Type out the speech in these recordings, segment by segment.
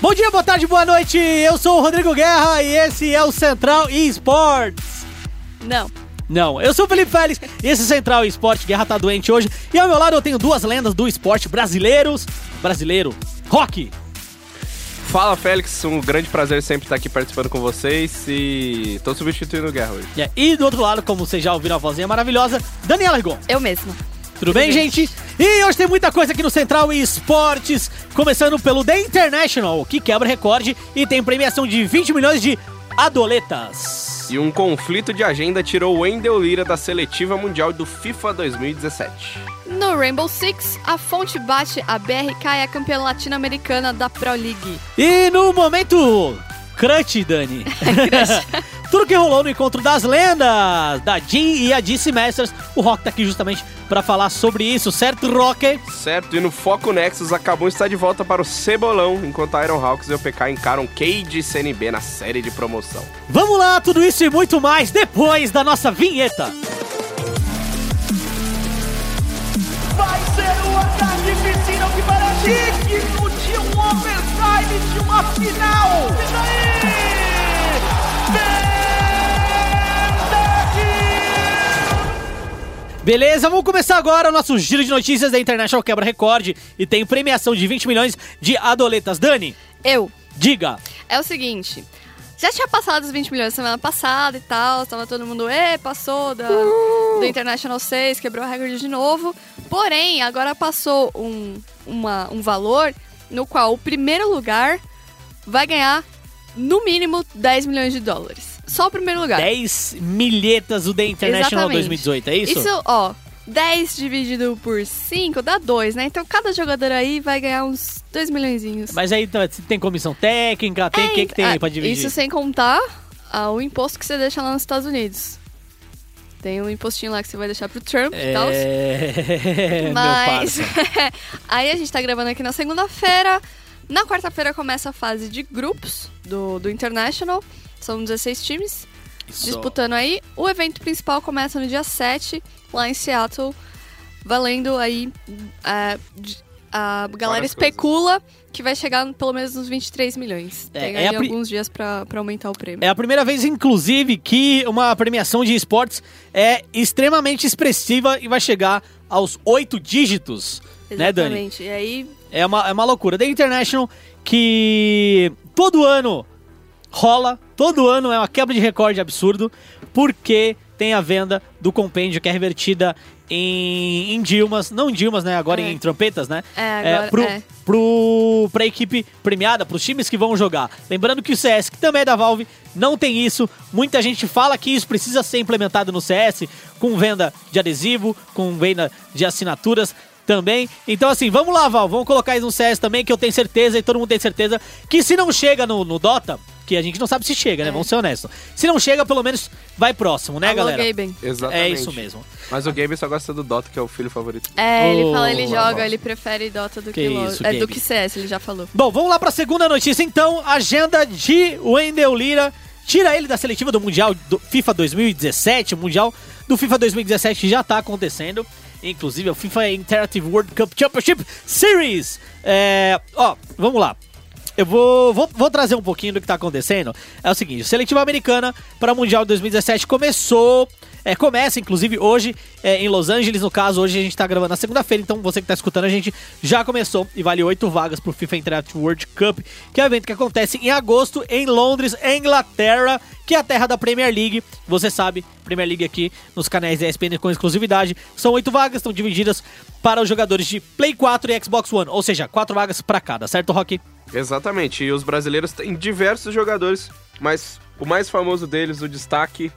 Bom dia, boa tarde, boa noite. Eu sou o Rodrigo Guerra e esse é o Central Esports. Não. Não, eu sou o Felipe Félix e esse é Central Esporte Guerra tá doente hoje. E ao meu lado eu tenho duas lendas do esporte brasileiros. Brasileiro, rock. Fala Félix, um grande prazer sempre estar aqui participando com vocês e tô substituindo o Guerra hoje. É, E do outro lado, como vocês já ouviram a vozinha maravilhosa, Daniela Rigon. Eu mesma. Tudo bem, gente? E hoje tem muita coisa aqui no Central Esportes, começando pelo The International, que quebra recorde e tem premiação de 20 milhões de adoletas. E um conflito de agenda tirou Wendell Lira da seletiva mundial do FIFA 2017. No Rainbow Six, a fonte bate a BRK é a campeã latino-americana da Pro League. E no momento, crunch, Dani. Tudo que rolou no encontro das lendas, da Jean e a DC Masters, o Rock tá aqui justamente pra falar sobre isso, certo, Rock? Certo, e no Foco Nexus, a Kabum está de volta para o Cebolão, enquanto a Iron Hawks e o PK encaram Cade e CNB na série de promoção. Vamos lá, tudo isso e muito mais depois da nossa vinheta. Vai ser uma carnificina que para digno de um overtime de uma final. E daí? Beleza, vamos começar agora o nosso giro de notícias da International Quebra Recorde e tem premiação de 20 milhões de adoletas. Dani, Eu. diga. É o seguinte. Já tinha passado os 20 milhões semana passada e tal, tava todo mundo, e passou da, do International 6, quebrou a recorde de novo. Porém, agora passou um, uma, um valor no qual o primeiro lugar vai ganhar no mínimo 10 milhões de dólares. Só o primeiro lugar. 10 milhetas do The International Exatamente. 2018, é isso? Isso, ó, 10 dividido por 5 dá 2, né? Então cada jogador aí vai ganhar uns 2 milhões. Mas aí tá, tem comissão técnica, tem o que, que tem aí pra dividir? Isso sem contar ah, o imposto que você deixa lá nos Estados Unidos. Tem um impostinho lá que você vai deixar pro Trump e tal. É... Mas aí a gente tá gravando aqui na segunda-feira. Na quarta-feira começa a fase de grupos do, do International. São 16 times Isso. disputando aí. O evento principal começa no dia 7, lá em Seattle, valendo aí. é, a galera Várias especula que vai chegar pelo menos nos 23 milhões. É, Tem é pri- alguns dias pra, pra aumentar o prêmio. É a primeira vez, inclusive, que uma premiação de esportes é extremamente expressiva e vai chegar aos oito dígitos, né, Dani? Exatamente. E aí, É uma, é uma loucura. The International, que todo ano rola, todo ano é uma quebra de recorde absurdo, porque tem a venda do compêndio que é revertida em, em Dilmas, não em Dilmas, né? Agora É. em trompetas, né? É, agora- pro, é. pro, pra equipe premiada, pros times que vão jogar. Lembrando que o CS, que também é da Valve, não tem isso. Muita gente fala que isso precisa ser implementado no CS, com venda de adesivo, com venda de assinaturas também. Então, assim, vamos lá, Val, vamos colocar isso no CS também, que eu tenho certeza, e todo mundo tem certeza, que se não chega no, no Dota, que a gente não sabe se chega, né? É. Vamos ser honestos. Se não chega, pelo menos vai próximo, né, alô, galera? Gaben. Exatamente. É isso mesmo. Mas o Gabe só gosta do Dota, que é o filho favorito. É, ele Oh, fala, ele boa, joga, ele prefere Dota do Que que, LoL. é, do que CS, ele já falou. Bom, vamos lá pra segunda notícia então. Agenda de Wendell Lira. Tira ele da seletiva do Mundial do FIFA 2017. O Mundial do FIFA 2017 já tá acontecendo. Inclusive é o FIFA Interactive World Cup Championship Series. É, ó, vamos lá. Eu vou, vou, vou trazer um pouquinho do que tá acontecendo. É o seguinte, seletiva americana para o Mundial 2017 começou. É, começa, inclusive, hoje é, em Los Angeles. No caso, hoje a gente tá gravando na segunda-feira, então você que tá escutando a gente já começou e vale oito vagas pro FIFA Interactive World Cup, que é um evento que acontece em agosto em Londres, Inglaterra, que é a terra da Premier League. Você sabe, Premier League aqui nos canais ESPN com exclusividade. São oito vagas, estão divididas para os jogadores de Play 4 e Xbox One, ou seja, quatro vagas para cada, certo, Rock? Exatamente, e os brasileiros têm diversos jogadores, mas o mais famoso deles, o destaque,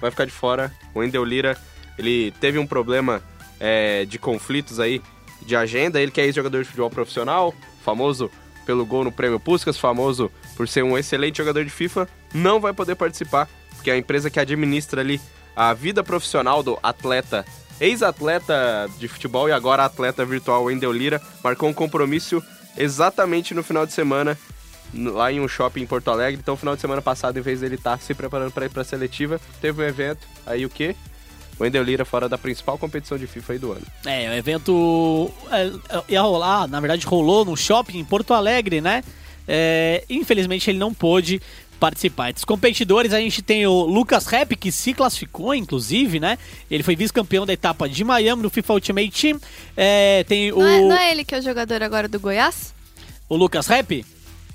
vai ficar de fora. O Wendel Lira, ele teve um problema é, de conflitos aí de agenda. Ele que é ex-jogador de futebol profissional, famoso pelo gol no Prêmio Puskas, famoso por ser um excelente jogador de FIFA, não vai poder participar, porque a empresa que administra ali a vida profissional do atleta, ex-atleta de futebol e agora atleta virtual Wendel Lira, marcou um compromisso exatamente no final de semana lá em um shopping em Porto Alegre. Então, final de semana passado, em vez dele estar se preparando para ir para a seletiva, teve um evento. Aí o quê? O Wendel Lira fora da principal competição de FIFA aí do ano. É, o evento é, ia rolar, na verdade rolou no shopping em Porto Alegre, né? É, infelizmente ele não pôde participar. Dos competidores a gente tem o Lucas Rap, que se classificou, inclusive, né? Ele foi vice-campeão da etapa de Miami no FIFA Ultimate Team. É, tem o, Não, é, não é ele que é o jogador agora do Goiás? o Lucas Rap.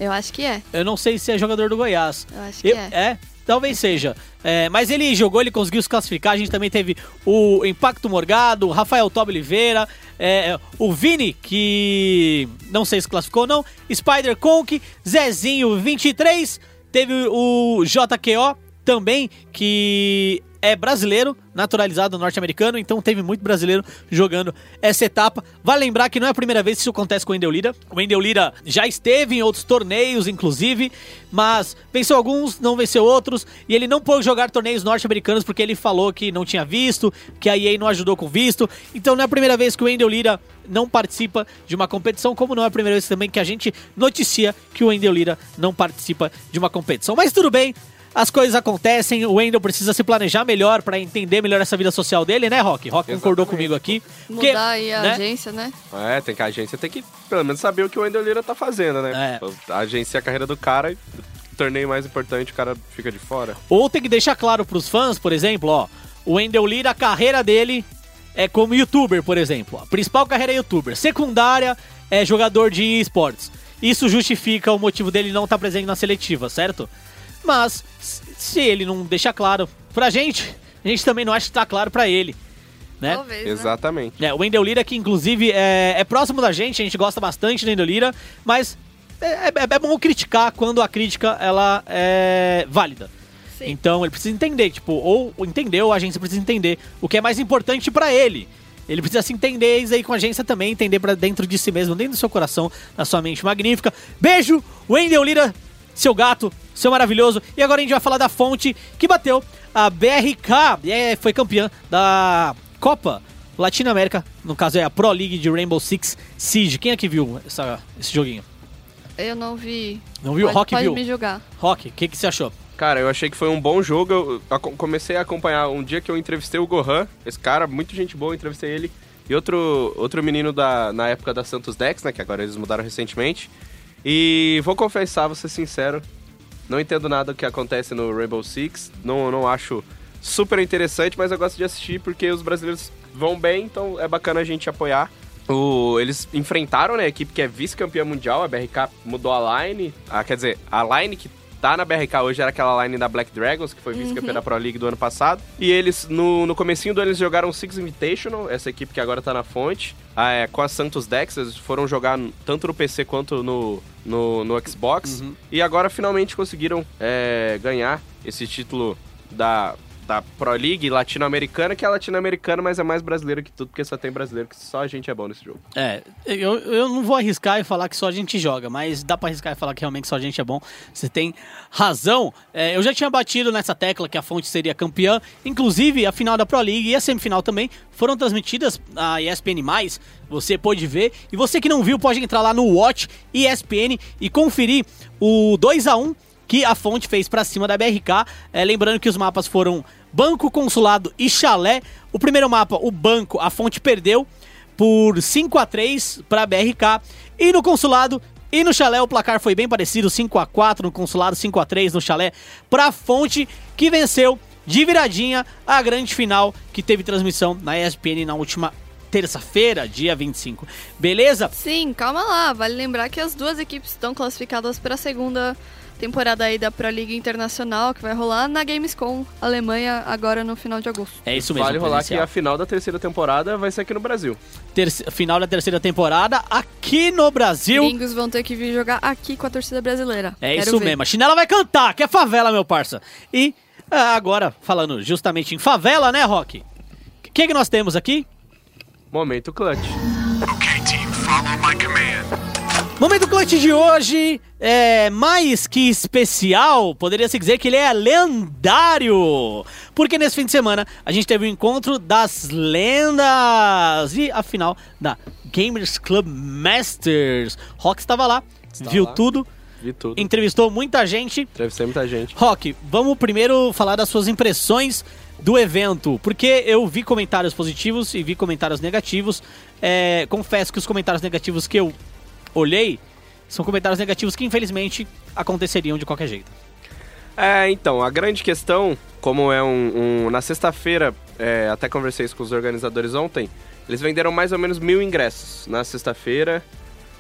Eu acho que é. Eu não sei se é jogador do Goiás. Eu acho que Eu- é. é, talvez seja. É, mas ele jogou, ele conseguiu se classificar. A gente também teve o Impacto Morgado, o Rafael Tob Oliveira, é, o Vini, que não sei se classificou ou não, Spider Conk, Zezinho 23, teve o JQO também, que é brasileiro, naturalizado norte-americano, então teve muito brasileiro jogando essa etapa. Vale lembrar que não é a primeira vez que isso acontece com o Wendel Lira. O Wendel Lira já esteve em outros torneios, inclusive, mas venceu alguns, não venceu outros, e ele não pôde jogar torneios norte-americanos porque ele falou que não tinha visto, que a EA não ajudou com visto. Então não é a primeira vez que o Wendel Lira não participa de uma competição, como não é a primeira vez também que a gente noticia que o Wendel Lira não participa de uma competição. Mas tudo bem, as coisas acontecem, o Wendel precisa se planejar melhor pra entender melhor essa vida social dele, né, Rock? Rock concordou comigo aqui. Mudar Porque, aí a né, agência, né? É, tem que a agência tem que pelo menos saber o que o Wendel Lira tá fazendo, né? É. A agência é a carreira do cara e o torneio mais importante, o cara fica de fora. Ou tem que deixar claro pros fãs, por exemplo, ó, o Wendel Lira, a carreira dele é como youtuber, por exemplo. A principal carreira é youtuber. Secundária é jogador de esportes. Isso justifica o motivo dele não estar presente na seletiva, certo? Mas, se ele não deixar claro pra gente, a gente também não acha que tá claro pra ele, né? Talvez, né? Exatamente. É, o Wendel Lira, que inclusive é, é próximo da gente, a gente gosta bastante do Wendel Lira, mas é, é- é bom criticar quando a crítica ela é válida. Sim. Então ele precisa entender, tipo, ou entendeu, ou a agência precisa entender o que é mais importante pra ele. Ele precisa se entender isso aí com a agência também, entender pra dentro de si mesmo, dentro do seu coração, da sua mente magnífica. Beijo, Wendel Lira, seu gato, seu maravilhoso. E agora a gente vai falar da fonte que bateu a BRK, e é, foi campeã da Copa Latinoamérica, no caso é a Pro League de Rainbow Six Siege. Quem é que viu essa- esse joguinho? Eu não vi. Não viu? Pode, Rock pode viu? me julgar. Rock, o que, que você achou? Cara, eu achei que foi um bom jogo. Eu comecei a acompanhar um dia que eu entrevistei o Gohan. Esse cara, muito gente boa, eu entrevistei ele. E outro, outro menino da, na época da Santos Dex, né? Que agora eles mudaram recentemente. E vou confessar, vou ser sincero. Não entendo nada do que acontece no Rainbow Six. Não, não acho super interessante, mas eu gosto de assistir porque os brasileiros vão bem, então é bacana a gente apoiar. O- eles enfrentaram né, a equipe que é vice-campeã mundial, a BRK mudou a line. Ah, quer dizer, a line que tá na BRK hoje era aquela line da Black Dragons, que foi vice-campeã da Pro League do ano passado. E eles, no, no comecinho do ano, eles jogaram Six Invitational, essa equipe que agora tá na fonte, ah, é, com a Santos Dex, eles foram jogar tanto no PC quanto no, no, no Xbox. E agora finalmente conseguiram é, ganhar esse título da, da Pro League latino-americana, que é latino-americana, mas é mais brasileira que tudo, porque só tem brasileiro, que só a gente é bom nesse jogo. É, eu, eu não vou arriscar e falar que só a gente joga, mas dá pra arriscar e falar que realmente só a gente é bom. Você tem razão. É, eu já tinha batido nessa tecla que a fonte seria campeã. Inclusive, a final da Pro League e a semifinal também foram transmitidas na ESPN+. Você pode ver. E você que não viu, pode entrar lá no Watch ESPN e conferir o 2 a 1 que a fonte fez pra cima da BRK. É, lembrando que os mapas foram Banco, Consulado e Chalé. O primeiro mapa, o Banco, a fonte perdeu por 5 a 3 para a BRK. E no consulado e no chalé o placar foi bem parecido, 5 a 4 no consulado, 5 a 3 no chalé para a Fonte que venceu de viradinha a grande final que teve transmissão na ESPN na última terça-feira, dia 25. Beleza? Sim, calma lá. Vale lembrar que as duas equipes estão classificadas para a segunda temporada aí da Pro League Internacional, que vai rolar na Gamescom Alemanha agora no final de agosto. É isso mesmo. vale rolar que a final da terceira temporada vai ser aqui no Brasil. Terce- final da terceira temporada aqui no Brasil. Gringos vão ter que vir jogar aqui com a torcida brasileira. É Quero isso ver. mesmo. A chinela vai cantar, que é favela, meu parça. E ah, agora, falando justamente em favela, né, Rock? O que, que nós temos aqui? Momento clutch. Okay, team, follow my command. Momento clutch de hoje é mais que especial, poderia se dizer que ele é lendário. Porque nesse fim de semana a gente teve o encontro das lendas e a final da Gamers Club Masters. Rock estava lá, viu lá. tudo, Vi tudo. entrevistou muita gente. Ser muita gente. Rock, vamos primeiro falar das suas impressões do evento, porque eu vi comentários positivos e vi comentários negativos. É, confesso que os comentários negativos que eu olhei são comentários negativos que infelizmente aconteceriam de qualquer jeito. É, então, a grande questão, como é um. um- na sexta-feira, é, até conversei isso com os organizadores ontem, eles venderam mais ou menos mil ingressos. Na sexta-feira,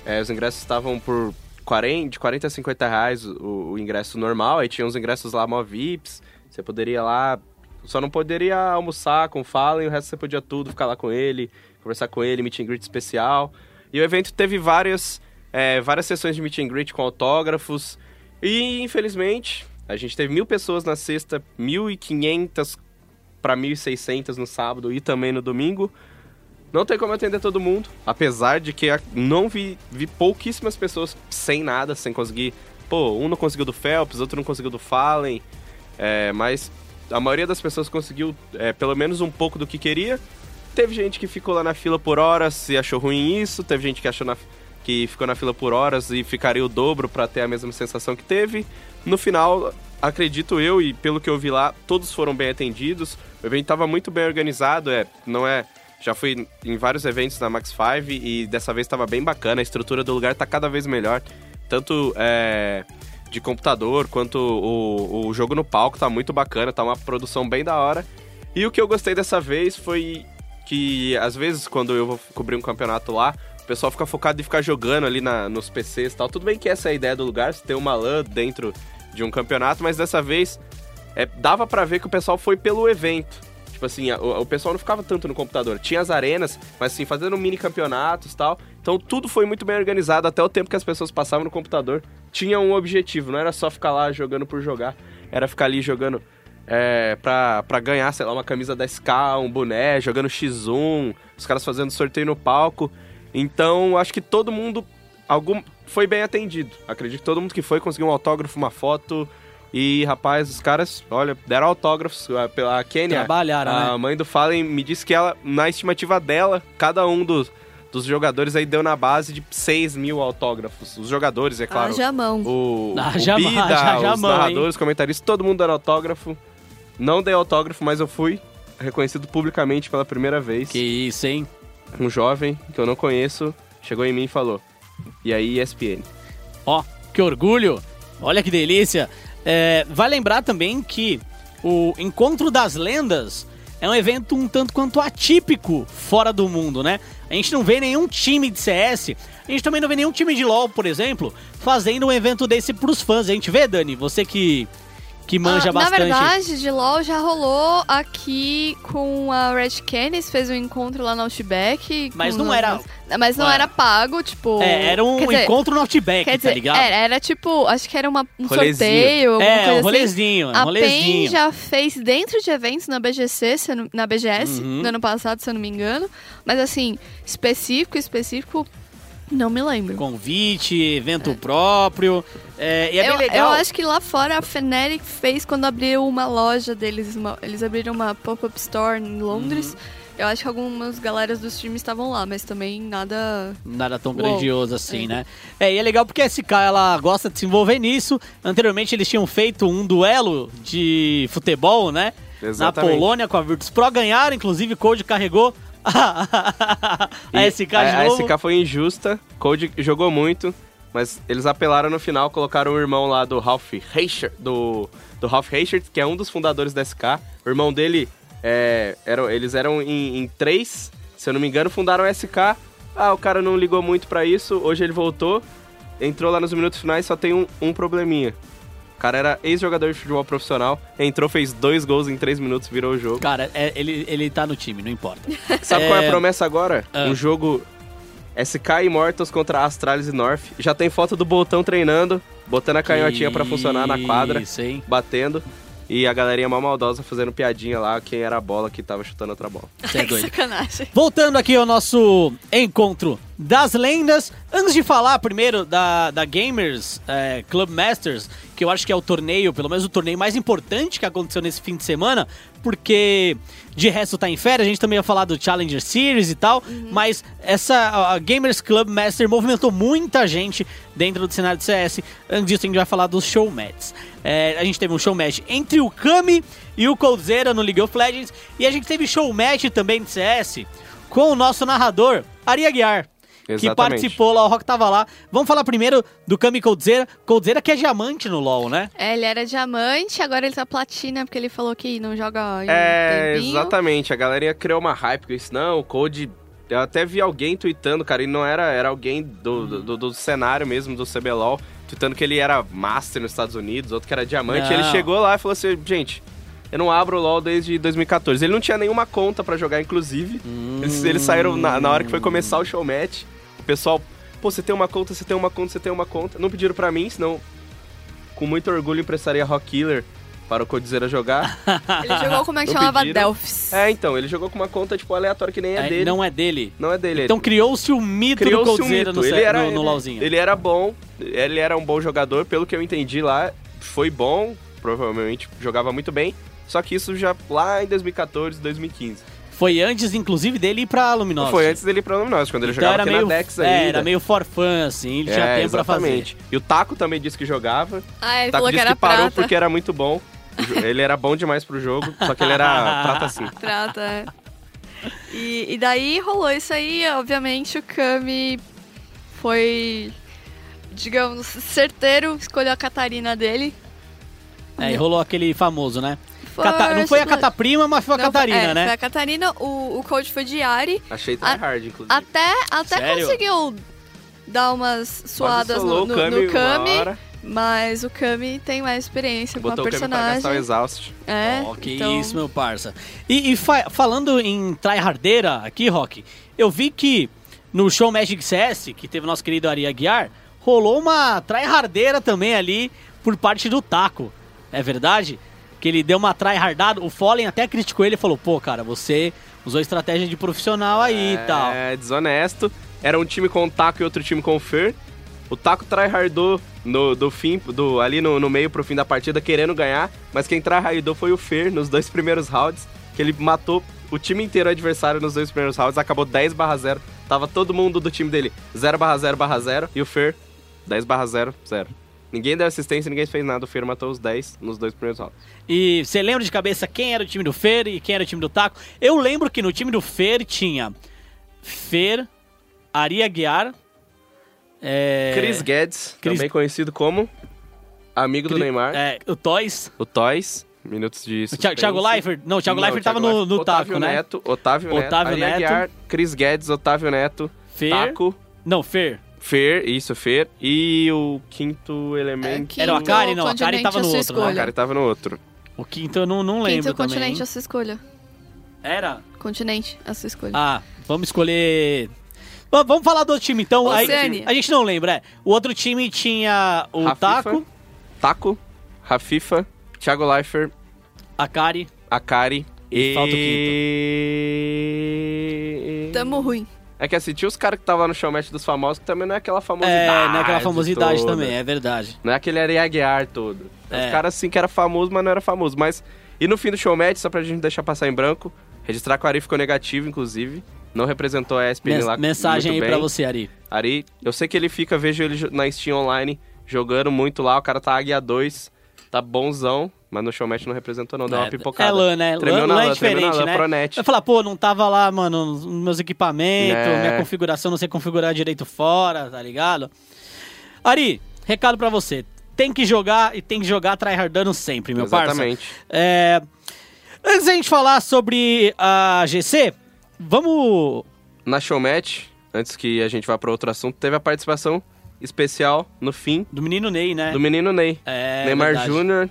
é, os ingressos estavam por 40, de 40 a 50 reais o, o ingresso normal, aí tinha uns ingressos lá mó VIPs, você poderia lá, só não poderia almoçar com o Fallen, o resto você podia tudo, ficar lá com ele, conversar com ele, meet and greet especial. E o evento teve várias, é, várias sessões de meet and greet com autógrafos, e infelizmente a gente teve mil pessoas na sexta, 1.500 para 1.600 no sábado e também no domingo. Não tem como atender todo mundo, apesar de que não vi, vi pouquíssimas pessoas sem nada, sem conseguir. Pô, um não conseguiu do Phelps, outro não conseguiu do Fallen, é, mas a maioria das pessoas conseguiu é, pelo menos um pouco do que queria. Teve gente que ficou lá na fila por horas e achou ruim isso, teve gente que achou na- que ficou na fila por horas e ficaria o dobro para ter a mesma sensação que teve. No final, acredito eu e pelo que eu vi lá, todos foram bem atendidos. O evento estava muito bem organizado, é, não é já fui em vários eventos na Max 5 e dessa vez estava bem bacana. A estrutura do lugar tá cada vez melhor. Tanto é, de computador quanto o, o jogo no palco tá muito bacana. Tá uma produção bem da hora. E o que eu gostei dessa vez foi que, às vezes, quando eu vou cobrir um campeonato lá, o pessoal fica focado em ficar jogando ali na- nos PCs e tal. Tudo bem que essa é a ideia do lugar, você tem uma LAN dentro de um campeonato, mas dessa vez é, dava pra ver que o pessoal foi pelo evento. Tipo assim, o, o pessoal não ficava tanto no computador. Tinha as arenas, mas assim, fazendo mini campeonatos e tal. Então tudo foi muito bem organizado, até o tempo que as pessoas passavam no computador. Tinha um objetivo, não era só ficar lá jogando por jogar. Era ficar ali jogando é, pra, pra ganhar, sei lá, uma camisa da SK, um boné, jogando X1, os caras fazendo sorteio no palco. Então, acho que todo mundo algum, foi bem atendido. Acredito que todo mundo que foi conseguiu um autógrafo, uma foto. E, rapaz, os caras, olha, deram autógrafos pela Kenya. Trabalharam, A né? mãe do Fallen me disse que ela, na estimativa dela, cada um dos, dos jogadores aí deu na base de 6 mil autógrafos. Os jogadores, é claro. Haja mão. O, Haja o Bida, haja os mão, hein? narradores, comentaristas, todo mundo dando autógrafo. Não dei autógrafo, mas eu fui reconhecido publicamente pela primeira vez. Que isso, hein? Um jovem que eu não conheço chegou em mim e falou: E aí, ESPN? Ó, que orgulho! Olha que delícia! É, vai lembrar também que o Encontro das Lendas é um evento um tanto quanto atípico fora do mundo, né? A gente não vê nenhum time de CS, a gente também não vê nenhum time de LoL, por exemplo, fazendo um evento desse pros fãs. A gente vê, Dani, você que, que manja Ah, bastante. Na verdade, de LoL já rolou aqui com a Red Canis, fez um encontro lá no Outback. Mas não era- Mas não Ué. era pago, tipo... É, era um dizer, encontro no Outback, Quer tá dizer, ligado? era, era tipo, acho que era uma, um Rolezinho. sorteio, é, coisa um assim. rolezinho, um A PEN rolezinho. já fez dentro de eventos na BGC, na BGS, Uhum. no ano passado, se eu não me engano. Mas assim, específico, específico, não me lembro. Convite, evento próprio. É, e é eu, bem legal. eu acho que lá fora a Fnatic fez quando abriu uma loja deles. uma- eles abriram uma pop-up store em Londres. Uhum. Eu acho que algumas galeras dos times estavam lá, mas também nada. Nada tão Uou. grandioso assim, É. né? É, e é legal porque a SK ela gosta de se envolver nisso. Anteriormente eles tinham feito um duelo de futebol, né? Exatamente. Na Polônia com a Virtus Pro. Ganharam, inclusive, Code carregou a SK a, a novo. SK foi injusta, Code jogou muito, mas eles apelaram no final, colocaram o irmão lá do Ralph Reichert, do, do Ralph Reichert, que é um dos fundadores da SK. O irmão dele, é, eram, eles eram em, em três, se eu não me engano, fundaram a SK. Ah, o cara não ligou muito pra isso, hoje ele voltou, entrou lá nos minutos finais, só tem um, um probleminha. O cara era ex-jogador de futebol profissional, entrou, fez dois gols em três minutos, virou o jogo. Cara, é- ele, ele tá no time, não importa. Sabe qual é a promessa agora? Ah. Um jogo SK Immortals contra Astralis e North. Já tem foto do Boltão treinando, botando a canhotinha pra funcionar na quadra, Isso, batendo. E a galerinha mal maldosa fazendo piadinha lá, quem era a bola que tava chutando outra bola. Você é doido. Sacanagem. Voltando aqui ao nosso encontro das lendas, antes de falar primeiro da, da Gamers é, Club Masters, que eu acho que é o torneio, pelo menos o torneio mais importante que aconteceu nesse fim de semana, porque de resto tá em férias, a gente também ia falar do Challenger Series e tal, mas essa a Gamers Club Master movimentou muita gente dentro do cenário de CS. Antes disso, a gente vai falar dos showmats. É, a gente teve um showmatch entre o Kami e o Coldzera no League of Legends, e a gente teve showmatch também de CS com o nosso narrador, Ari Aguiar. Que Exatamente. participou lá, o Rock tava lá. Vamos falar primeiro do Kami Coldzera. Coldzera que é diamante no LoL, né? É, ele era diamante, agora ele tá platina, porque ele falou que não joga em um É, tempinho. exatamente. A galerinha criou uma hype com isso. Não, o Code. Eu até vi alguém tweetando, cara, e não era, era alguém do, do, do- do cenário mesmo, do CBLOL, tweetando que ele era Master nos Estados Unidos, outro que era Diamante. Não. Ele chegou lá e falou assim: gente, eu não abro o LoL desde 2014. Ele não tinha nenhuma conta pra jogar, inclusive. Eles, eles saíram na, na hora que foi começar o show match. O pessoal, pô, você tem uma conta, você tem uma conta, você tem uma conta. Não pediram pra mim, senão, com muito orgulho, emprestaria Rock Killer para o Codizera jogar. Ele jogou como é que Não chamava? pediram. Delphs. É, então, ele jogou com uma conta, tipo, aleatória que nem é, É, dele. Não é dele. Não é dele. Então criou-se o mito do um Coldzera mito. no, ele era, no, no ele- LoLzinho. Ele era bom, ele era um bom jogador, pelo que eu entendi lá, foi bom, provavelmente jogava muito bem, só que isso já lá em 2014, 2015. Foi antes, inclusive, dele ir pra Luminosity. Foi antes dele ir pra Luminosity, quando ele Então jogava era aqui meio, na Dex é, ainda. era meio for fun, assim, ele tinha É, tempo pra fazer. exatamente. E o Taco também disse que jogava. Ah, ele o Taco falou que disse era que parou prata. porque era muito bom. Ele era bom demais pro jogo, só que ele era prata sim. Prata, é. E, e daí rolou isso aí, obviamente o Kami foi, digamos, certeiro, escolheu a Catarina dele. É, e rolou aquele famoso, né? Cata- Não foi a Cataprima, mas foi a Não, Catarina, é, né? Foi a Catarina, o, o coach foi de Yari. Achei A- tryhard, inclusive. Até, até Sério? conseguiu dar umas suadas no, no, Kami no Kami, mas o Kami tem mais experiência botou com o a pra gastar o personagem. exaust. É, Ó, que então, isso, meu parça. E, e fa- falando em tryhardeira aqui, Rock, eu vi que no show Magic CS, que teve o nosso querido Ari Aguiar, rolou uma tryhardeira também ali por parte do Taco. É verdade? Que ele deu uma tryhardada, o Fallen até criticou ele e falou, pô, cara, você usou estratégia de profissional aí e tal. É, desonesto. Era um time com o Taco e outro time com o Fer. O Taco tryhardou no, do fim, do, ali no, no meio pro fim da partida, querendo ganhar. Mas quem tryhardou foi o Fer nos dois primeiros rounds. Que ele matou o time inteiro adversário nos dois primeiros rounds. Acabou 10 barra 0. Tava todo mundo do time dele 0 barra 0 barra 0. E o Fer 10 barra 0, 0. Ninguém deu assistência, ninguém fez nada. O Fer matou os 10 nos dois primeiros rounds. E você lembra de cabeça quem era o time do Fer e quem era o time do Taco? Eu lembro que no time do Fer tinha Fer, Ari Aguiar, é, Chris Guedes, Chris- também conhecido como amigo do Cri- Neymar. é, o Toys, O Toys, minutos de suspense. Thiago Leifert. Não, o Thiago Não, Leifert tava Thiago no, no Otávio Taco, né? Neto, Otávio, Otávio Neto, Neto. Aguiar, Chris Guedes, Otávio Neto, Fer. Taco, Não, Fer. Fer, isso, Fer, e o quinto elemento... quinto Era o Akari? Não, o Akari tava a no outro, né? Escolha. cara, ele tava no outro. O quinto eu não, não lembro Quinto também. continente a sua escolha. Era? Continente a sua escolha. Ah, vamos escolher... Bom, Vamos falar do outro time, então. Aí, Oceania. a gente não lembra, é. O outro time tinha o Rafifa. Taco, Taco, Rafifa, Thiago Leifert, Akari. Akari E falta o e... Tamo ruim. É que assim, tinha os caras que estavam no showmatch dos famosos, que também não é aquela É, famosidade naquela famosidade toda. também, é verdade. Não é aquele Ari Aguiar todo. É. Os caras assim que era famoso, mas não era famoso. Mas. E no fim do showmatch, só pra gente deixar passar em branco, registrar que o Ari ficou negativo, inclusive. Não representou a ESPN Mens- lá mensagem aí muito pra bem. você, Ari. Ari, eu sei que ele fica, vejo ele na Steam Online jogando muito lá. O cara tá Águia 2, tá bonzão, mas no showmatch não representou, não. Deu uma pipocada. É lã, né? Tremeu Lã, na lã é lã, tremeu na diferente, lã, né? Pronet. Vai falar, pô, não tava lá, mano, nos meus equipamentos, É. minha configuração, não sei configurar direito fora, tá ligado? Ari, recado pra você. Tem que jogar e tem que jogar tryhardando sempre, meu parça. Exatamente. É... Antes da gente falar sobre a GC, vamos... Na showmatch, antes que a gente vá pra outro assunto, teve a participação especial no fim Do menino Ney, né? do menino Ney. É, Neymar. Júnior,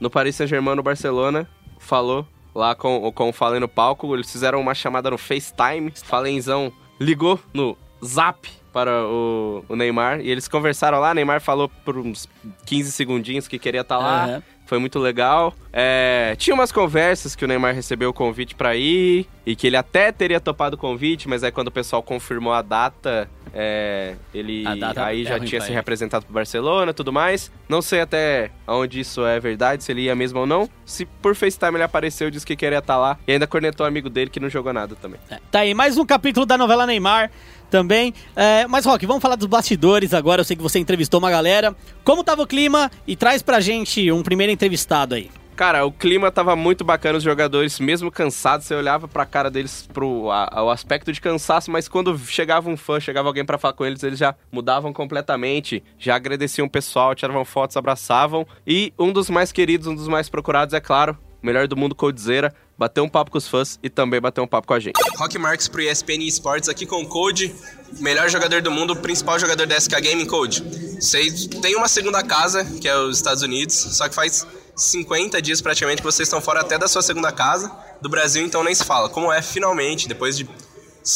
no Paris Saint-Germain, no Barcelona, falou lá com, com o Fallen no palco. Eles fizeram uma chamada no FaceTime. Fallenzão ligou no Zap para o, o Neymar e eles conversaram lá. Neymar falou por uns 15 segundinhos que queria estar lá. Aham. Foi muito legal. É, tinha umas conversas que o Neymar recebeu o convite pra ir e que ele até teria topado o convite, mas aí quando o pessoal confirmou a data, é, ele aí é já ruim tinha se representado pro Barcelona, tudo mais. Não sei até onde isso é verdade, se ele ia mesmo ou não. Se por FaceTime ele apareceu, disse que queria estar lá e ainda cornetou o amigo dele que não jogou nada também. É, Tá aí, mais um capítulo da novela Neymar também. É, mas, Rock, vamos falar dos bastidores agora. Eu sei que você entrevistou uma galera. Como tava o clima? E traz pra gente um primeiro entrevistado aí. Cara, o clima tava muito bacana, os jogadores, mesmo cansados, você olhava pra cara deles, pro a- o aspecto de cansaço, mas quando chegava um fã, chegava alguém pra falar com eles, eles já mudavam completamente, já agradeciam o pessoal, tiravam fotos, abraçavam. E um dos mais queridos, um dos mais procurados, é claro, o melhor do mundo, Coldzera, bateu um papo com os fãs e também bateu um papo com a gente. Rock Marques pro ESPN Esports aqui com o Code, melhor jogador do mundo, principal jogador da SK Gaming Code. Vocês têm uma segunda casa, que é os Estados Unidos, só que faz 50 dias praticamente que vocês estão fora até da sua segunda casa. Do Brasil, então nem se fala. Como é finalmente, depois de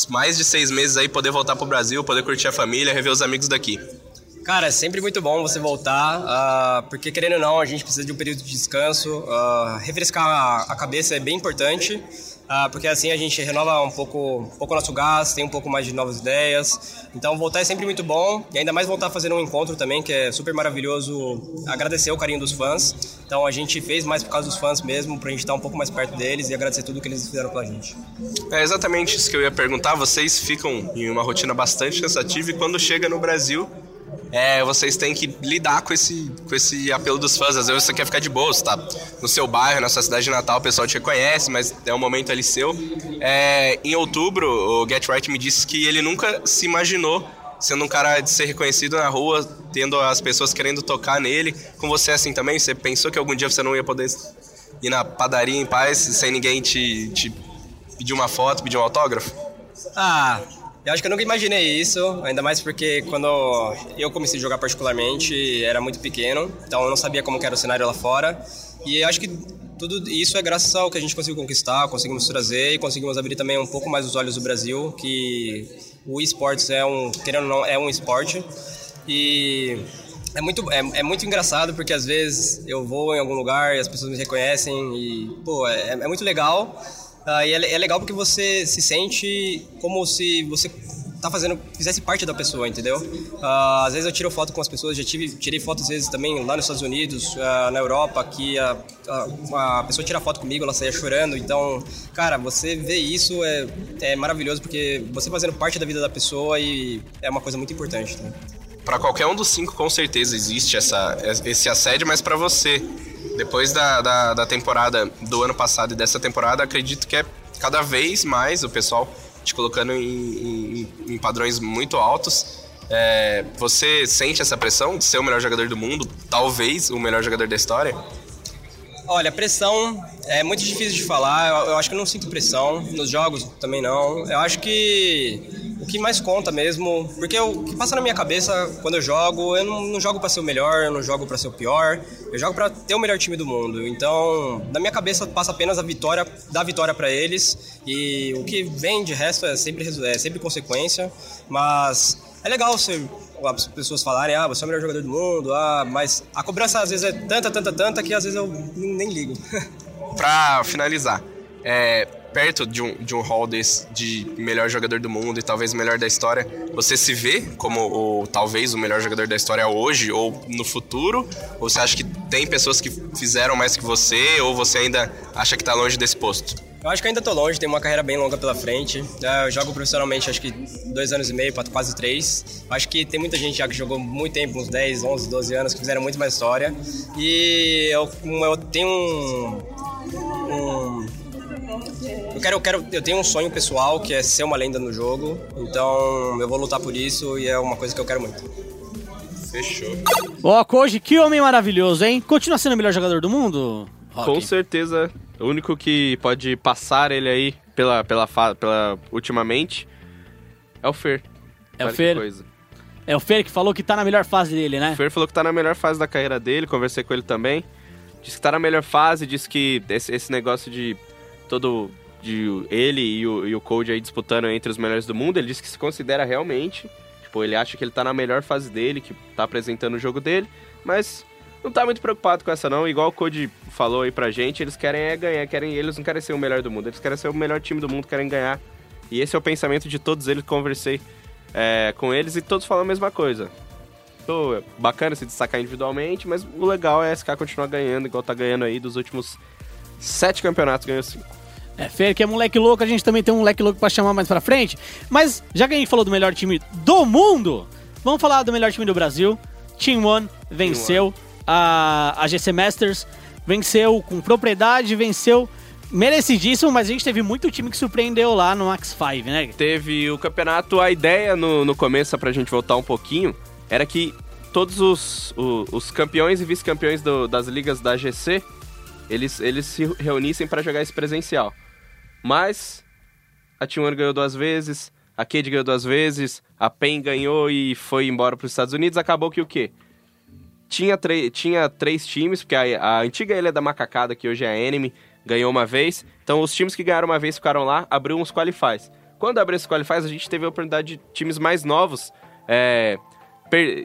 mais de seis meses aí, poder voltar pro Brasil, poder curtir a família, rever os amigos daqui. Cara, é sempre muito bom você voltar, ah, porque querendo ou não, a gente precisa de um período de descanso. ah, refrescar a, cabeça é bem importante, ah, porque assim a gente renova um pouco, um pouco nosso gás, tem um pouco mais de novas ideias. Então voltar é sempre muito bom, e ainda mais voltar fazendo um encontro também, que é super maravilhoso. Agradecer o carinho dos fãs. Então a gente fez mais por causa dos fãs mesmo, pra gente estar um pouco mais perto deles e agradecer tudo que eles fizeram pela gente. É exatamente isso que eu ia perguntar. Vocês ficam em uma rotina bastante cansativa e quando chega no Brasil, é, vocês têm que lidar com esse, com esse apelo dos fãs. Às vezes você quer ficar de boa, você tá no seu bairro, na sua cidade natal, o pessoal te reconhece, mas é um momento ali seu. É, em outubro, o Get Right me disse que ele nunca se imaginou sendo um cara de ser reconhecido na rua, tendo as pessoas querendo tocar nele. Com você é assim também? Você pensou que algum dia você não ia poder ir na padaria em paz sem ninguém te, te pedir uma foto, pedir um autógrafo? Ah, eu acho que eu nunca imaginei isso, ainda mais porque quando eu comecei a jogar particularmente era muito pequeno, então eu não sabia como era o cenário lá fora. E eu acho que tudo isso é graças ao que a gente conseguiu conquistar, conseguimos trazer e conseguimos abrir também um pouco mais os olhos do Brasil, que o esportes é um, querendo ou não, é um esporte. E é muito, é, é muito engraçado porque às vezes eu vou em algum lugar e as pessoas me reconhecem e, pô, é, é muito legal. Ah, e é, é legal porque você se sente como se você tá fazendo, fizesse parte da pessoa, entendeu? Ah, às vezes eu tiro foto com as pessoas, já tive, tirei foto às vezes também lá nos Estados Unidos, ah, na Europa, que a, a, uma pessoa tira foto comigo, ela saia chorando. Então, cara, você vê isso é, é maravilhoso porque você fazendo parte da vida da pessoa e é uma coisa muito importante. Né? Pra qualquer um dos cinco, com certeza existe essa, esse assédio, mas pra você, depois da, da, da temporada do ano passado e dessa temporada, acredito que é cada vez mais o pessoal te colocando em, em, em padrões muito altos. É, você sente essa pressão de ser o melhor jogador do mundo, talvez o melhor jogador da história? Olha, pressão é muito difícil de falar. Eu, eu acho que eu não sinto pressão. Nos jogos também não. Eu acho que o que mais conta mesmo, porque o que passa na minha cabeça quando eu jogo, eu não, não jogo para ser o melhor, eu não jogo para ser o pior, eu jogo para ter o melhor time do mundo. Então, na minha cabeça passa apenas a vitória, dar vitória para eles e o que vem de resto é sempre é sempre consequência, mas é legal você as pessoas falarem, ah, você é o melhor jogador do mundo, ah, mas a cobrança às vezes é tanta, tanta, tanta que às vezes eu nem ligo. Pra finalizar, é, perto de um, de um hall desse de melhor jogador do mundo e talvez melhor da história, você se vê como o, talvez o melhor jogador da história hoje ou no futuro? Ou você acha que tem pessoas que fizeram mais que você ou você ainda acha que tá longe desse posto? Eu acho que ainda tô longe, tenho uma carreira bem longa pela frente. É, Eu jogo profissionalmente acho que dois anos e meio, quase três. Acho que tem muita gente já que jogou muito tempo, uns 10, 11, 12 anos, que fizeram muito mais história. E eu, eu tenho um, um- eu quero, eu quero, eu tenho um sonho pessoal que é ser uma lenda no jogo. Então eu vou lutar por isso e é uma coisa que eu quero muito. Fechou. Ó, Koji, que homem maravilhoso, hein? Continua sendo o melhor jogador do mundo? Com certeza, o único que pode passar ele aí pela, pela, pela ultimamente é o Fer. É o Olha que Fer? coisa. É o Fer que falou que tá na melhor fase dele, né? O Fer falou que tá na melhor fase da carreira dele, conversei com ele também. Disse que tá na melhor fase, disse que esse, esse negócio de todo. de ele e o, e o Code aí disputando entre os melhores do mundo, ele disse que se considera realmente. Tipo, ele acha que ele tá na melhor fase dele, que tá apresentando o jogo dele, mas não tá muito preocupado com essa não. Igual o Code falou aí pra gente, eles querem é ganhar, querem, eles não querem ser o melhor do mundo, eles querem ser o melhor time do mundo, querem ganhar. E esse é o pensamento de todos eles conversei é, com eles e todos falam a mesma coisa. Pô, é bacana se destacar individualmente, mas o legal é a SK continuar ganhando, igual tá ganhando aí dos últimos sete campeonatos, ganhou cinco. É, Fer, que é moleque louco, a gente também tem um moleque louco pra chamar mais pra frente. Mas, já que a gente falou do melhor time do mundo, vamos falar do melhor time do Brasil. Team One venceu a, a GC Masters venceu com propriedade, venceu merecidíssimo, mas a gente teve muito time que surpreendeu lá no Max 5, né? Teve o campeonato, a ideia no, no começo, pra gente voltar um pouquinho, era que todos os, o- os, campeões e vice-campeões das ligas da GC, eles, eles se reunissem pra jogar esse presencial. Mas a T1 ganhou duas vezes, a Cade ganhou duas vezes, a PEN ganhou e foi embora pros Estados Unidos. Acabou que o quê? Tinha, tinha três times, porque a, a antiga Ilha da Macacada, que hoje é a Enemy, ganhou uma vez. Então os times que ganharam uma vez ficaram lá, abriu uns qualifies. Quando abriu esses qualifies, a gente teve a oportunidade de times mais novos. é,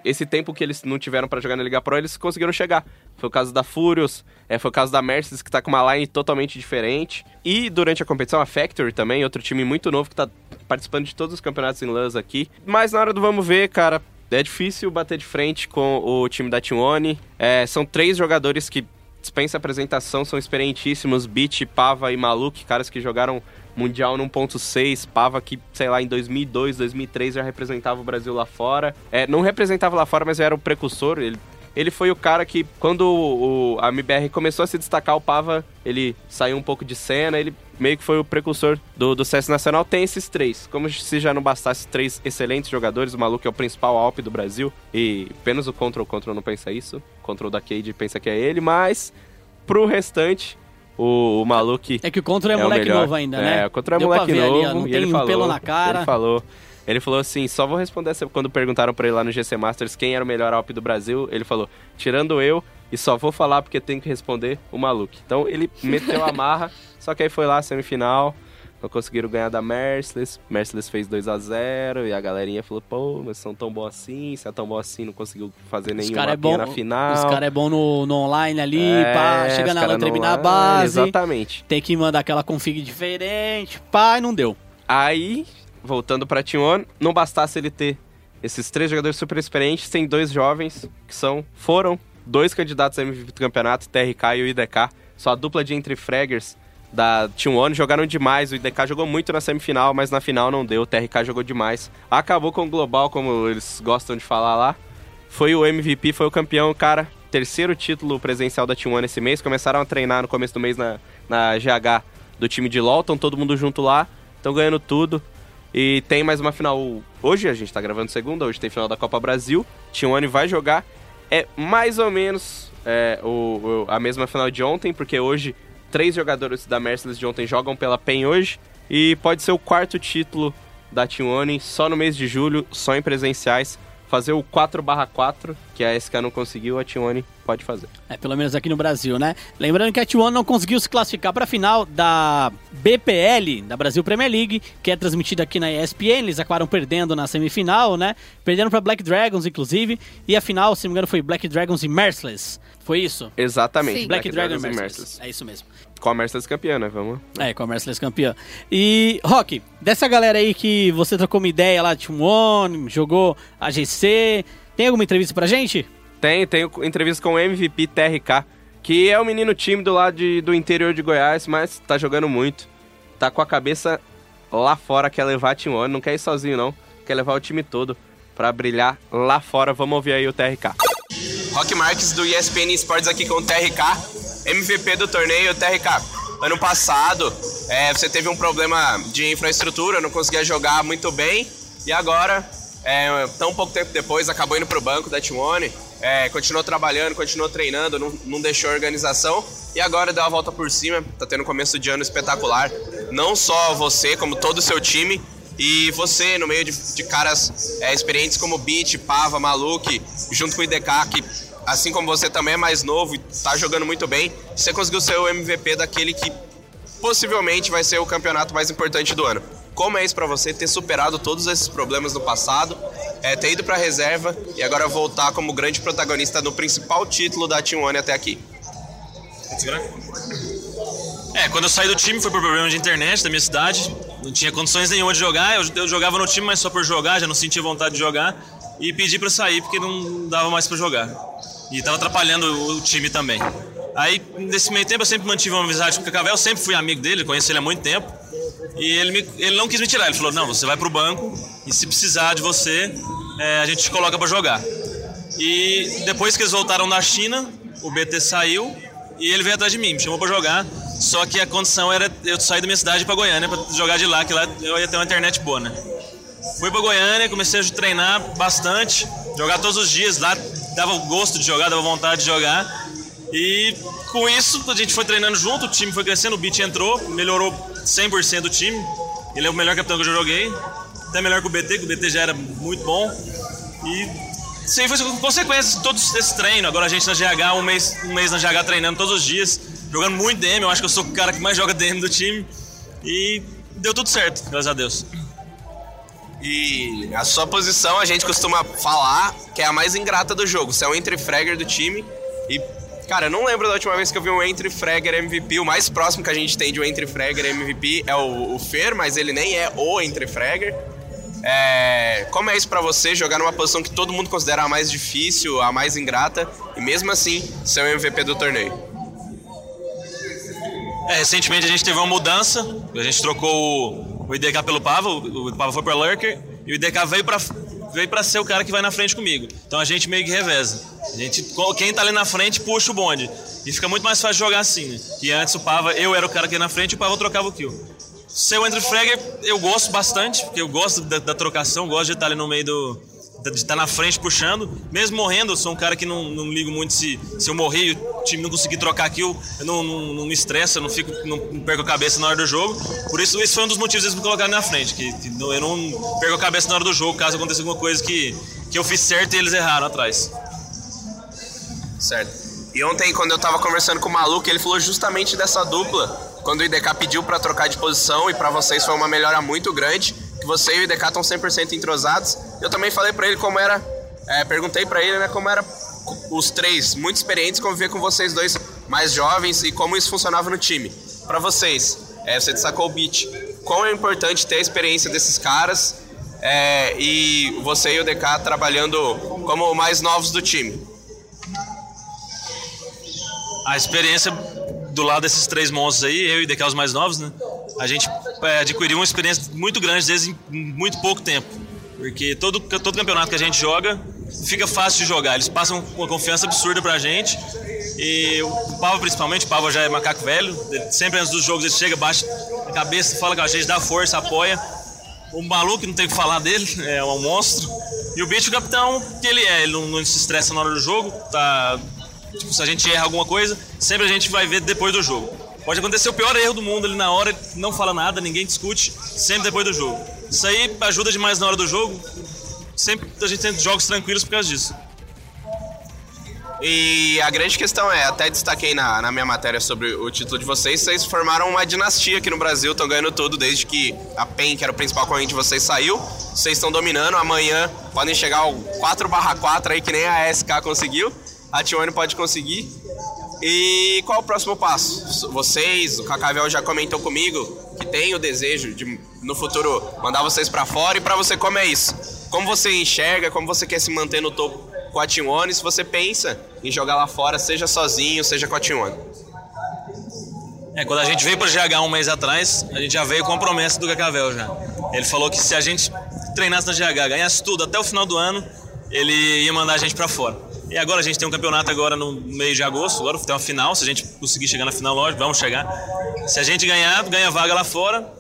esse tempo que eles não tiveram pra jogar na Liga Pro, eles conseguiram chegar. Foi o caso da Furious, é, foi o caso da Mercedes, que tá com uma line totalmente diferente. E durante a competição, a Factory também, outro time muito novo que tá participando de todos os campeonatos em LANs aqui. Mas na hora do vamos ver, cara, é difícil bater de frente com o time da T1. É, são três jogadores que dispensa apresentação, são experientíssimos. Beat, Pava e Maluk, caras que jogaram Mundial no 1.6. Pava que, sei lá, em 2002, 2003 já representava o Brasil lá fora. É, não representava lá fora, mas era o precursor. Ele, ele foi o cara que, quando o, a MBR começou a se destacar, o Pava, ele saiu um pouco de cena, ele meio que foi o precursor do, do CS Nacional. Tem esses três. Como se já não bastasse três excelentes jogadores, o Maluco é o principal Alp do Brasil. E apenas o Control Control não pensa isso. O Control da Cade pensa que é ele, mas pro restante, o, o É que o Contra é, é moleque novo ainda, né? É, o Contra é Deu moleque ali, novo. ó, não e tem ele um falou, pelo na cara. Ele falou. Ele falou assim, só vou responder essa quando perguntaram pra ele lá no GC Masters quem era o melhor Alp do Brasil. Ele falou, tirando eu, e só vou falar porque tenho que responder o Maluque. Então ele meteu a marra, só que aí foi lá, semifinal. Não conseguiram ganhar da Merciless. Merciless fez 2 a 0 e a galerinha falou, pô, mas são tão bons assim, se é tão bom assim, não conseguiu fazer Os nenhum caras é bom, na final. os cara é bom no, no online ali, É, pá, chega na cara LAN, termina a base, Exatamente. tem que mandar aquela config diferente, pá, e não deu. Aí, voltando pra T1, não bastasse ele ter esses três jogadores super experientes, tem dois jovens que são, foram dois candidatos a MVP do campeonato, TRK e o IDK. Só a dupla de entre fraggers da T1 jogaram demais. O IDK jogou muito na semifinal, mas na final não deu. O TRK jogou demais. Acabou com o Global, como eles gostam de falar lá. Foi o MVP, foi o campeão, cara. Terceiro título presencial da T1 esse mês. Começaram a treinar no começo do mês na, na GH do time de LoL. Estão todo mundo junto lá. Estão ganhando tudo. E tem mais uma final. Hoje a gente tá gravando segunda, hoje tem final da Copa Brasil. T1 vai jogar. É mais ou menos é, o, o- a mesma final de ontem, porque hoje três jogadores da Mercedes de ontem jogam pela PEN hoje. E pode ser o quarto título da T1 só no mês de julho, só em presenciais. Fazer o 4/4, que a SK não conseguiu, a T1 pode fazer. É, pelo menos aqui no Brasil, né? Lembrando que a T1 não conseguiu se classificar para a final da BPL, da Brasil Premier League, que é transmitida aqui na ESPN. Eles acabaram perdendo na semifinal, né? Perdendo para Black Dragons, inclusive. E a final, se não me engano, foi Black Dragons e Merciless. Foi isso? Exatamente. Sim. Black, Dragon e Dragons e. Merciless. É isso mesmo. Com a Mercedes campeã, né? Vamos. É, com a Merciless campeã. E, Rock, dessa galera aí que você trocou uma ideia lá de T1, jogou a GC, tem alguma entrevista pra gente? Tem, tem entrevista com o MVP TRK, que é um menino tímido lá de, do interior de Goiás, mas tá jogando muito. Tá com a cabeça lá fora, quer levar a T1, não quer ir sozinho não, quer levar o time todo pra brilhar lá fora. Vamos ouvir aí o TRK. Rock Marques do ESPN Esportes aqui com o TRK, MVP do torneio TRK. Ano passado, é, você teve um problema de infraestrutura, não conseguia jogar muito bem, e agora, é, tão pouco tempo depois, acabou indo pro banco da T1, é, continuou trabalhando, continuou treinando, não, não deixou a organização, e agora deu a volta por cima, tá tendo um começo de ano espetacular. Não só você, como todo o seu time, e você, no meio de, de caras é, experientes como Beat, Pava, Maluk, junto com o IDK, que assim como você também é mais novo e tá jogando muito bem, você conseguiu ser o MVP daquele que possivelmente vai ser o campeonato mais importante do ano. Como é isso pra você ter superado todos esses problemas no passado, é, ter ido pra reserva e agora voltar como grande protagonista no principal título da Team One até aqui? É, quando eu saí do time foi por problema de internet da minha cidade. Não tinha condições nenhuma de jogar. Eu, eu jogava no time, mas só por jogar, já não sentia vontade de jogar. E pedi pra sair porque não dava mais pra jogar. E tava atrapalhando o, time também. Aí, nesse meio tempo, eu sempre mantive uma amizade com o Cacavel, eu sempre fui amigo dele, conheci ele há muito tempo. E ele, me- ele não quis me tirar, ele falou: não, você vai pro banco e se precisar de você, é, a gente te coloca pra jogar. E depois que eles voltaram da China, o BT saiu E ele veio atrás de mim, me chamou pra jogar. Só que a condição era eu sair da minha cidade pra Goiânia pra jogar de lá, que lá eu ia ter uma internet boa, né? Fui pra Goiânia, comecei a treinar bastante, jogar todos os dias lá, dava gosto de jogar, dava vontade de jogar. E com isso a gente foi treinando junto, o time foi crescendo, o Beat entrou, melhorou 100% o time. Ele é o melhor capitão que eu já joguei, até melhor que o BT, que o BT já era muito bom. E aí foi consequência de todo esse treino. Agora a gente na GH, um mês, um mês na GH treinando todos os dias, jogando muito DM. Eu acho que eu sou o cara que mais joga DM do time. E deu tudo certo, graças a Deus. E a sua posição a gente costuma falar que é a mais ingrata do jogo. Você é o entry fragger do time. E, cara, eu não lembro da última vez que eu vi um entry fragger MVP. O mais próximo que a gente tem de um entry fragger MVP é o, o Fer, mas ele nem é o entry fragger. É, como é isso pra você jogar numa posição que todo mundo considera a mais difícil, a mais ingrata, e mesmo assim ser o MVP do torneio? É, recentemente a gente teve uma mudança, a gente trocou o, o IDK pelo Pava, o, Pava foi pra Lurker, e o IDK veio pra, veio pra ser o cara que vai na frente comigo. Então a gente meio que reveza. A gente, quem tá ali na frente puxa o bonde. E fica muito mais fácil jogar assim, né? E antes o Pava, eu era o cara que ia na frente e o Pava trocava o kill. Ser o Andrew Fragger, eu gosto bastante, porque eu gosto da, da trocação, gosto de estar ali no meio do. De estar na frente puxando. Mesmo morrendo, eu sou um cara que não, não ligo muito se, se eu morrer e o time não conseguir trocar kill, eu não, não, não me estressa, não, fico, não perco a cabeça na hora do jogo. Por isso, esse foi um dos motivos eles me colocaram na frente, que, que eu não perco a cabeça na hora do jogo, caso aconteça alguma coisa que, que eu fiz certo e eles erraram atrás. Certo. E ontem, quando eu tava conversando com o Maluco, ele falou justamente dessa dupla. Quando o IDK pediu pra trocar de posição e pra vocês foi uma melhora muito grande, que você e o IDK estão 100% entrosados. Eu também falei pra ele como era, é, perguntei pra ele, né, como era os três muito experientes conviver com vocês dois mais jovens e como isso funcionava no time. Pra vocês, é, você destacou o beat. Quão é importante ter a experiência desses caras é, e você e o DK trabalhando como mais novos do time? a experiência do lado desses três monstros aí, eu e DK os mais novos, né? A gente é, adquiriu uma experiência muito grande desde muito pouco tempo. Porque todo, todo campeonato que a gente joga fica fácil de jogar. Eles passam uma confiança absurda pra gente. E o Pava, principalmente, o Pava já é macaco velho. Ele, sempre antes dos jogos ele chega, baixa a cabeça, fala com a gente, dá força, apoia. O maluco, não tem o que falar dele, é um monstro. E o Beach, o capitão que ele é, ele não, não se estressa na hora do jogo, tá Tipo, se a gente erra alguma coisa, sempre a gente vai ver depois do jogo. Pode acontecer o pior erro do mundo ali na hora, não fala nada, ninguém discute, sempre depois do jogo. Isso aí ajuda demais na hora do jogo. Sempre a gente tem jogos tranquilos por causa disso. E a grande questão é, até destaquei na, na minha matéria sobre o título de vocês, vocês formaram uma dinastia aqui no Brasil, estão ganhando tudo desde que a PEN, que era o principal corrente de vocês, saiu. Vocês estão dominando, amanhã podem chegar ao 4 4 aí, que nem a SK conseguiu. A T1 pode conseguir. E qual o próximo passo? Vocês, o Cacavel já comentou comigo que tem o desejo de no futuro mandar vocês pra fora e pra você como é isso? Como você enxerga, como você quer se manter no topo com a T1 se você pensa em jogar lá fora, seja sozinho, seja com a T1? É, quando a gente veio para GH um mês atrás, a gente já veio com a promessa do Cacavel já. Ele falou que se a gente treinasse na GH, ganhasse tudo até o final do ano, ele ia mandar a gente para fora. E agora a gente tem um campeonato agora no mês de agosto, agora tem uma final, se a gente conseguir chegar na final, lógico, vamos chegar. Se a gente ganhar, ganha vaga lá fora.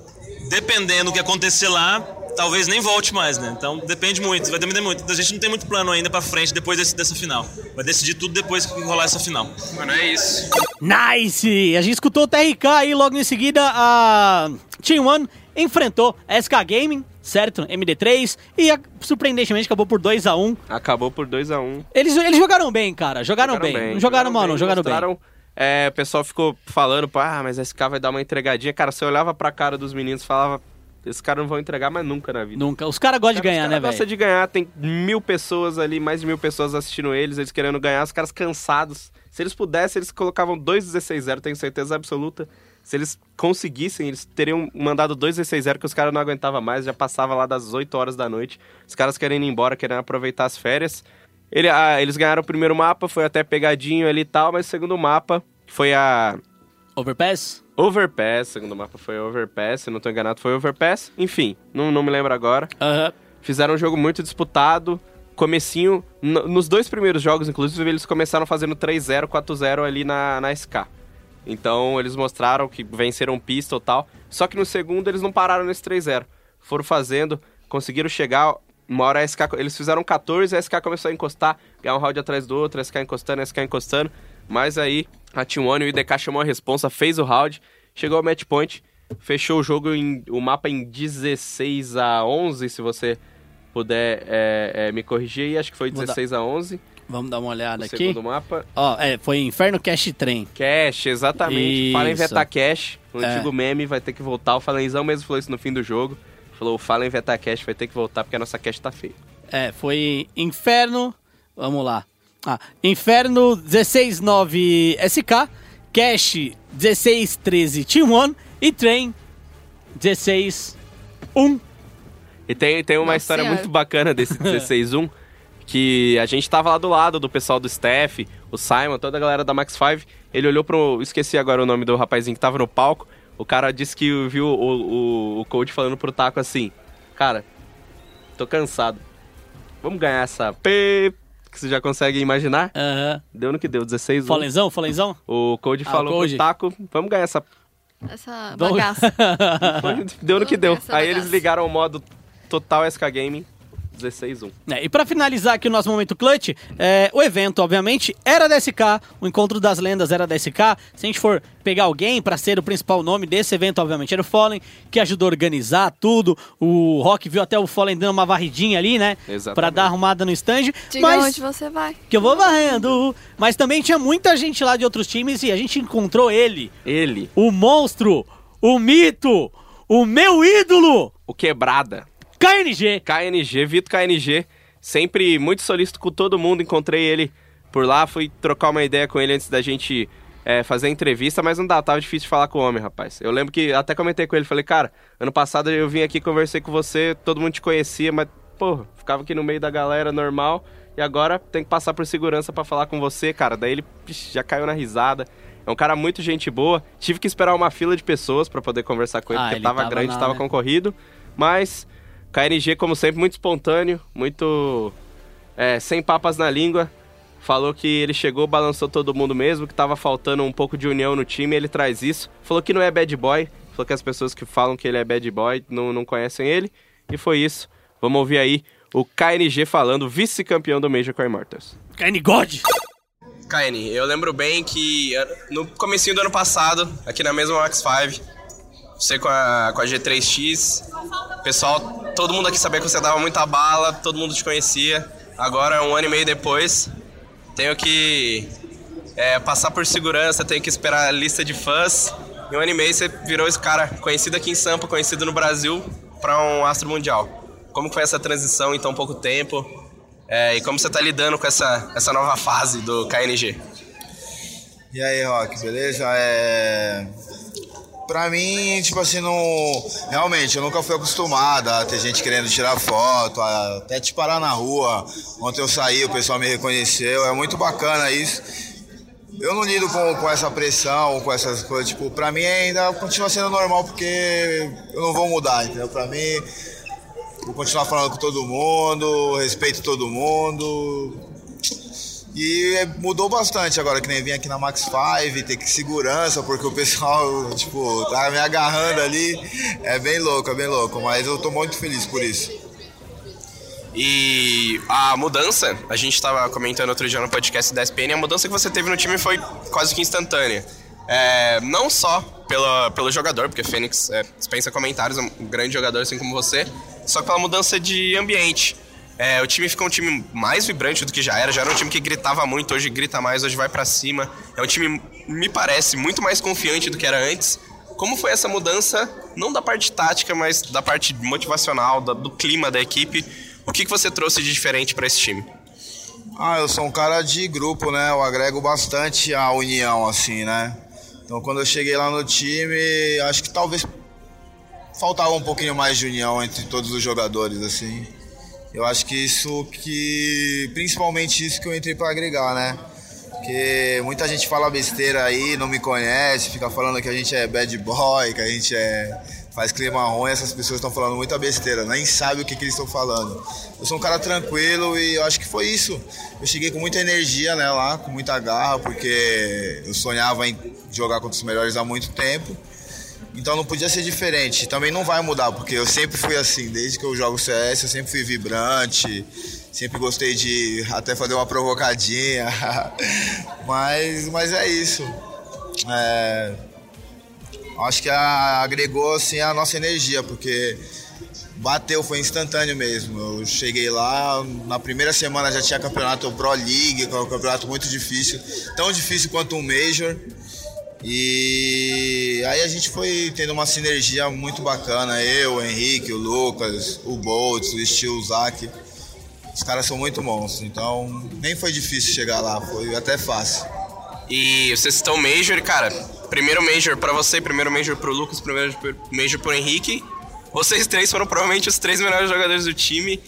Dependendo do que acontecer lá, talvez nem volte mais, né? Então depende muito, vai depender muito. A gente não tem muito plano ainda pra frente depois desse, dessa final. Vai decidir tudo depois que rolar essa final. Mano, é isso. Nice! A gente escutou o TRK aí logo em seguida a Team One enfrentou a SK Gaming, certo? MD3 e surpreendentemente acabou por 2 a 1 Acabou por 2x1. Eles, eles jogaram bem, cara. Jogaram, bem. Não jogaram, mal, não. Jogaram bem. É, o pessoal ficou falando, ah, mas a SK vai dar uma entregadinha. Cara, você olhava pra cara dos meninos e falava, esses caras não vão entregar mais nunca na vida. Nunca. Os caras gostam de Cara, ganhar, os né, caras gostam velho? de ganhar, tem mil pessoas ali, mais de mil pessoas assistindo eles, eles querendo ganhar, os caras cansados. Se eles pudessem, eles colocavam 2-16-0, tenho certeza absoluta. Se eles conseguissem, eles teriam mandado 2-16-0, que os caras não aguentavam mais, já passava lá das 8 horas da noite. Os caras querendo ir embora, querendo aproveitar as férias. Ele- ah, eles ganharam o primeiro mapa, foi até pegadinho ali e tal, mas o segundo mapa foi a Overpass? Overpass, o segundo mapa foi Overpass, se não tô enganado foi Overpass. Enfim, não, não me lembro agora. Fizeram um jogo muito disputado. comecinho, nos dois primeiros jogos, inclusive, eles começaram fazendo 3-0, 4-0 ali na, na SK. Então eles mostraram que venceram pista e tal. Só que no segundo eles não pararam nesse 3-0. Foram fazendo, conseguiram chegar. Uma hora a SK, eles fizeram 14, a SK começou a encostar, ganhar um round atrás do outro, a SK encostando, a SK encostando. Mas aí a T1 e o IDK chamou a responsa, fez o round, chegou ao match point, fechou o jogo, em, o mapa em 16 a 11, se você puder é, é, me corrigir, aí, acho que foi Vou dar- 16 a 11, Vamos dar uma olhada o aqui. segundo mapa. Ó, é, foi Inferno Cash Train. Cash, exatamente. Fallen Isso. Veta Cash, o É. antigo meme vai ter que voltar. O Falenzão mesmo falou isso no fim do jogo. Falou, o Fallen Veta Cash vai ter que voltar porque a nossa cash tá feia. É, foi Inferno. Vamos lá. Ah, Inferno 169 SK, Cash 1613 Team One e Train 161. E tem, tem uma Nossa história Senhora. muito bacana desse 16-1, que a gente tava lá do lado do pessoal do staff, o Simon, toda a galera da Max 5. Ele olhou pro. Esqueci agora o nome do rapazinho que tava no palco. O cara disse que viu o, o, o coach falando pro Taco assim: Cara, tô cansado. Vamos ganhar essa P. Que você já consegue imaginar? Aham. Deu no que deu, 16 1 Falenzão, Falenzão? O Code Ah, falou o Code. pro Taco, vamos ganhar essa. Essa bagaça. Deu no que deu. Aí eles ligaram o modo Total SK Gaming 16-1. É, e pra finalizar aqui o nosso momento clutch, é, o evento, obviamente, era da SK, o encontro das lendas era da SK. Se a gente for pegar alguém pra ser o principal nome desse evento, obviamente, era o Fallen, que ajudou a organizar tudo. O Rock viu até o Fallen dando uma varridinha ali, né? Pra dar arrumada no stand. Diga mas onde você vai. que eu vou varrendo. Mas também tinha muita gente lá de outros times e a gente encontrou ele, Ele, o monstro, o mito, o meu ídolo, o Quebrada. KNG. KNG, Vitor KNG, sempre muito solícito com todo mundo. Encontrei ele por lá, fui trocar uma ideia com ele antes da gente é, fazer a entrevista, mas não dá, tava difícil de falar com o homem, rapaz. Eu lembro que até comentei com ele, falei, cara, ano passado eu vim aqui, conversei com você, todo mundo te conhecia, mas, porra, ficava aqui no meio da galera normal. E agora tem que passar por segurança pra falar com você, cara. Daí ele pix, já caiu na risada. É um cara muito gente boa. Tive que esperar uma fila de pessoas pra poder conversar com ele, Ah, porque ele tava, tava grande, lá, tava né? concorrido. Mas KNG, como sempre, muito espontâneo, muito é, sem papas na língua. Falou que ele chegou, balançou todo mundo mesmo, que tava faltando um pouco de união no time, ele traz isso. Falou que não é bad boy, falou que as pessoas que falam que ele é bad boy não, não conhecem ele. E foi isso. Vamos ouvir aí o KNG falando, vice-campeão do Major com a Immortals. KN God. KN, eu lembro bem que eh, no comecinho do ano passado, aqui na mesma Max 5, você com a, com a G3X, pessoal, todo mundo aqui sabia que você dava muita bala, todo mundo te conhecia. Agora, um ano e meio depois, tenho que eh, passar por segurança, tenho que esperar a lista de fãs. Em um ano e meio você virou esse cara conhecido aqui em Sampa, conhecido no Brasil, para um astro mundial. Como foi essa transição em tão pouco tempo? É, e como você tá lidando com essa, essa nova fase do KNG? E aí, Rock, beleza? É... Pra mim, tipo assim, não. Realmente, eu nunca fui acostumado a ter gente querendo tirar foto, a até te parar na rua. Ontem eu saí, o pessoal me reconheceu. É muito bacana isso. Eu não lido com, com essa pressão, com essas coisas. Tipo, pra mim ainda continua sendo normal porque eu não vou mudar, entendeu? Pra mim, vou continuar falando com todo mundo, respeito todo mundo. E é, mudou bastante agora, que nem vim aqui na Max 5, ter que segurança, porque o pessoal, tipo, tá me agarrando ali. É bem louco, é bem louco, mas eu tô muito feliz por isso. E a mudança, a gente tava comentando outro dia no podcast da SPN, a mudança que você teve no time foi quase que instantânea. É, não só pela, pelo jogador, porque Fênix é, dispensa comentários, é um grande jogador assim como você, só pela mudança de ambiente. É, o time ficou um time mais vibrante do que já era, já era um time que gritava muito, hoje grita mais, hoje vai pra cima. É um time, me parece, muito mais confiante do que era antes. Como foi essa mudança, não da parte tática, mas da parte motivacional, da- do clima da equipe? O que, que você trouxe de diferente pra esse time? Ah, eu sou um cara de grupo, né? Eu agrego bastante a união, assim, né? Então quando eu cheguei lá no time, acho que talvez faltava um pouquinho mais de união entre todos os jogadores, assim. Eu acho que isso que. Principalmente isso que eu entrei pra agregar, né? Porque muita gente fala besteira aí, não me conhece, fica falando que a gente é bad boy, que a gente é faz clima ruim, essas pessoas estão falando muita besteira, nem sabe o que, que eles estão falando. Eu sou um cara tranquilo e eu acho que foi isso. Eu cheguei com muita energia né, lá, com muita garra, porque eu sonhava em jogar contra os melhores há muito tempo. Então não podia ser diferente. Também não vai mudar, porque eu sempre fui assim, desde que eu jogo CS, eu sempre fui vibrante, sempre gostei de até fazer uma provocadinha. mas, mas é isso. É, acho que a- agregou assim a nossa energia, porque bateu, foi instantâneo mesmo. Eu cheguei lá, na primeira semana já tinha campeonato Pro League, que é um campeonato muito difícil, tão difícil quanto um Major. E aí a gente foi tendo uma sinergia muito bacana, eu, o Henrique, o Lucas, o Boltz, o Steel, o. Os caras são muito bons, então nem foi difícil chegar lá, foi até fácil. E vocês estão Major, cara. Primeiro Major pra você, primeiro Major pro Lucas, primeiro Major pro Henrique. Vocês três foram provavelmente os três melhores jogadores do time.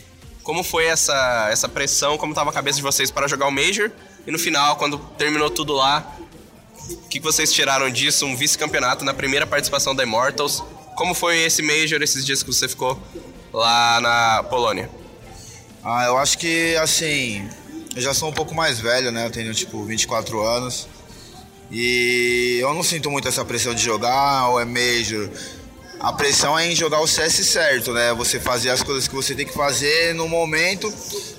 Como foi essa, essa pressão? Como tava a cabeça de vocês para jogar o Major? E no final, quando terminou tudo lá, o que vocês tiraram disso? Um vice-campeonato na primeira participação da Immortals. Como foi esse Major, esses dias que você ficou lá na Polônia? Ah, eu acho que assim, eu já sou um pouco mais velho, né? Eu tenho tipo 24 anos. E eu não sinto muito essa pressão de jogar ou é Major. A pressão é em jogar o CS certo, né? Você fazer as coisas que você tem que fazer no momento.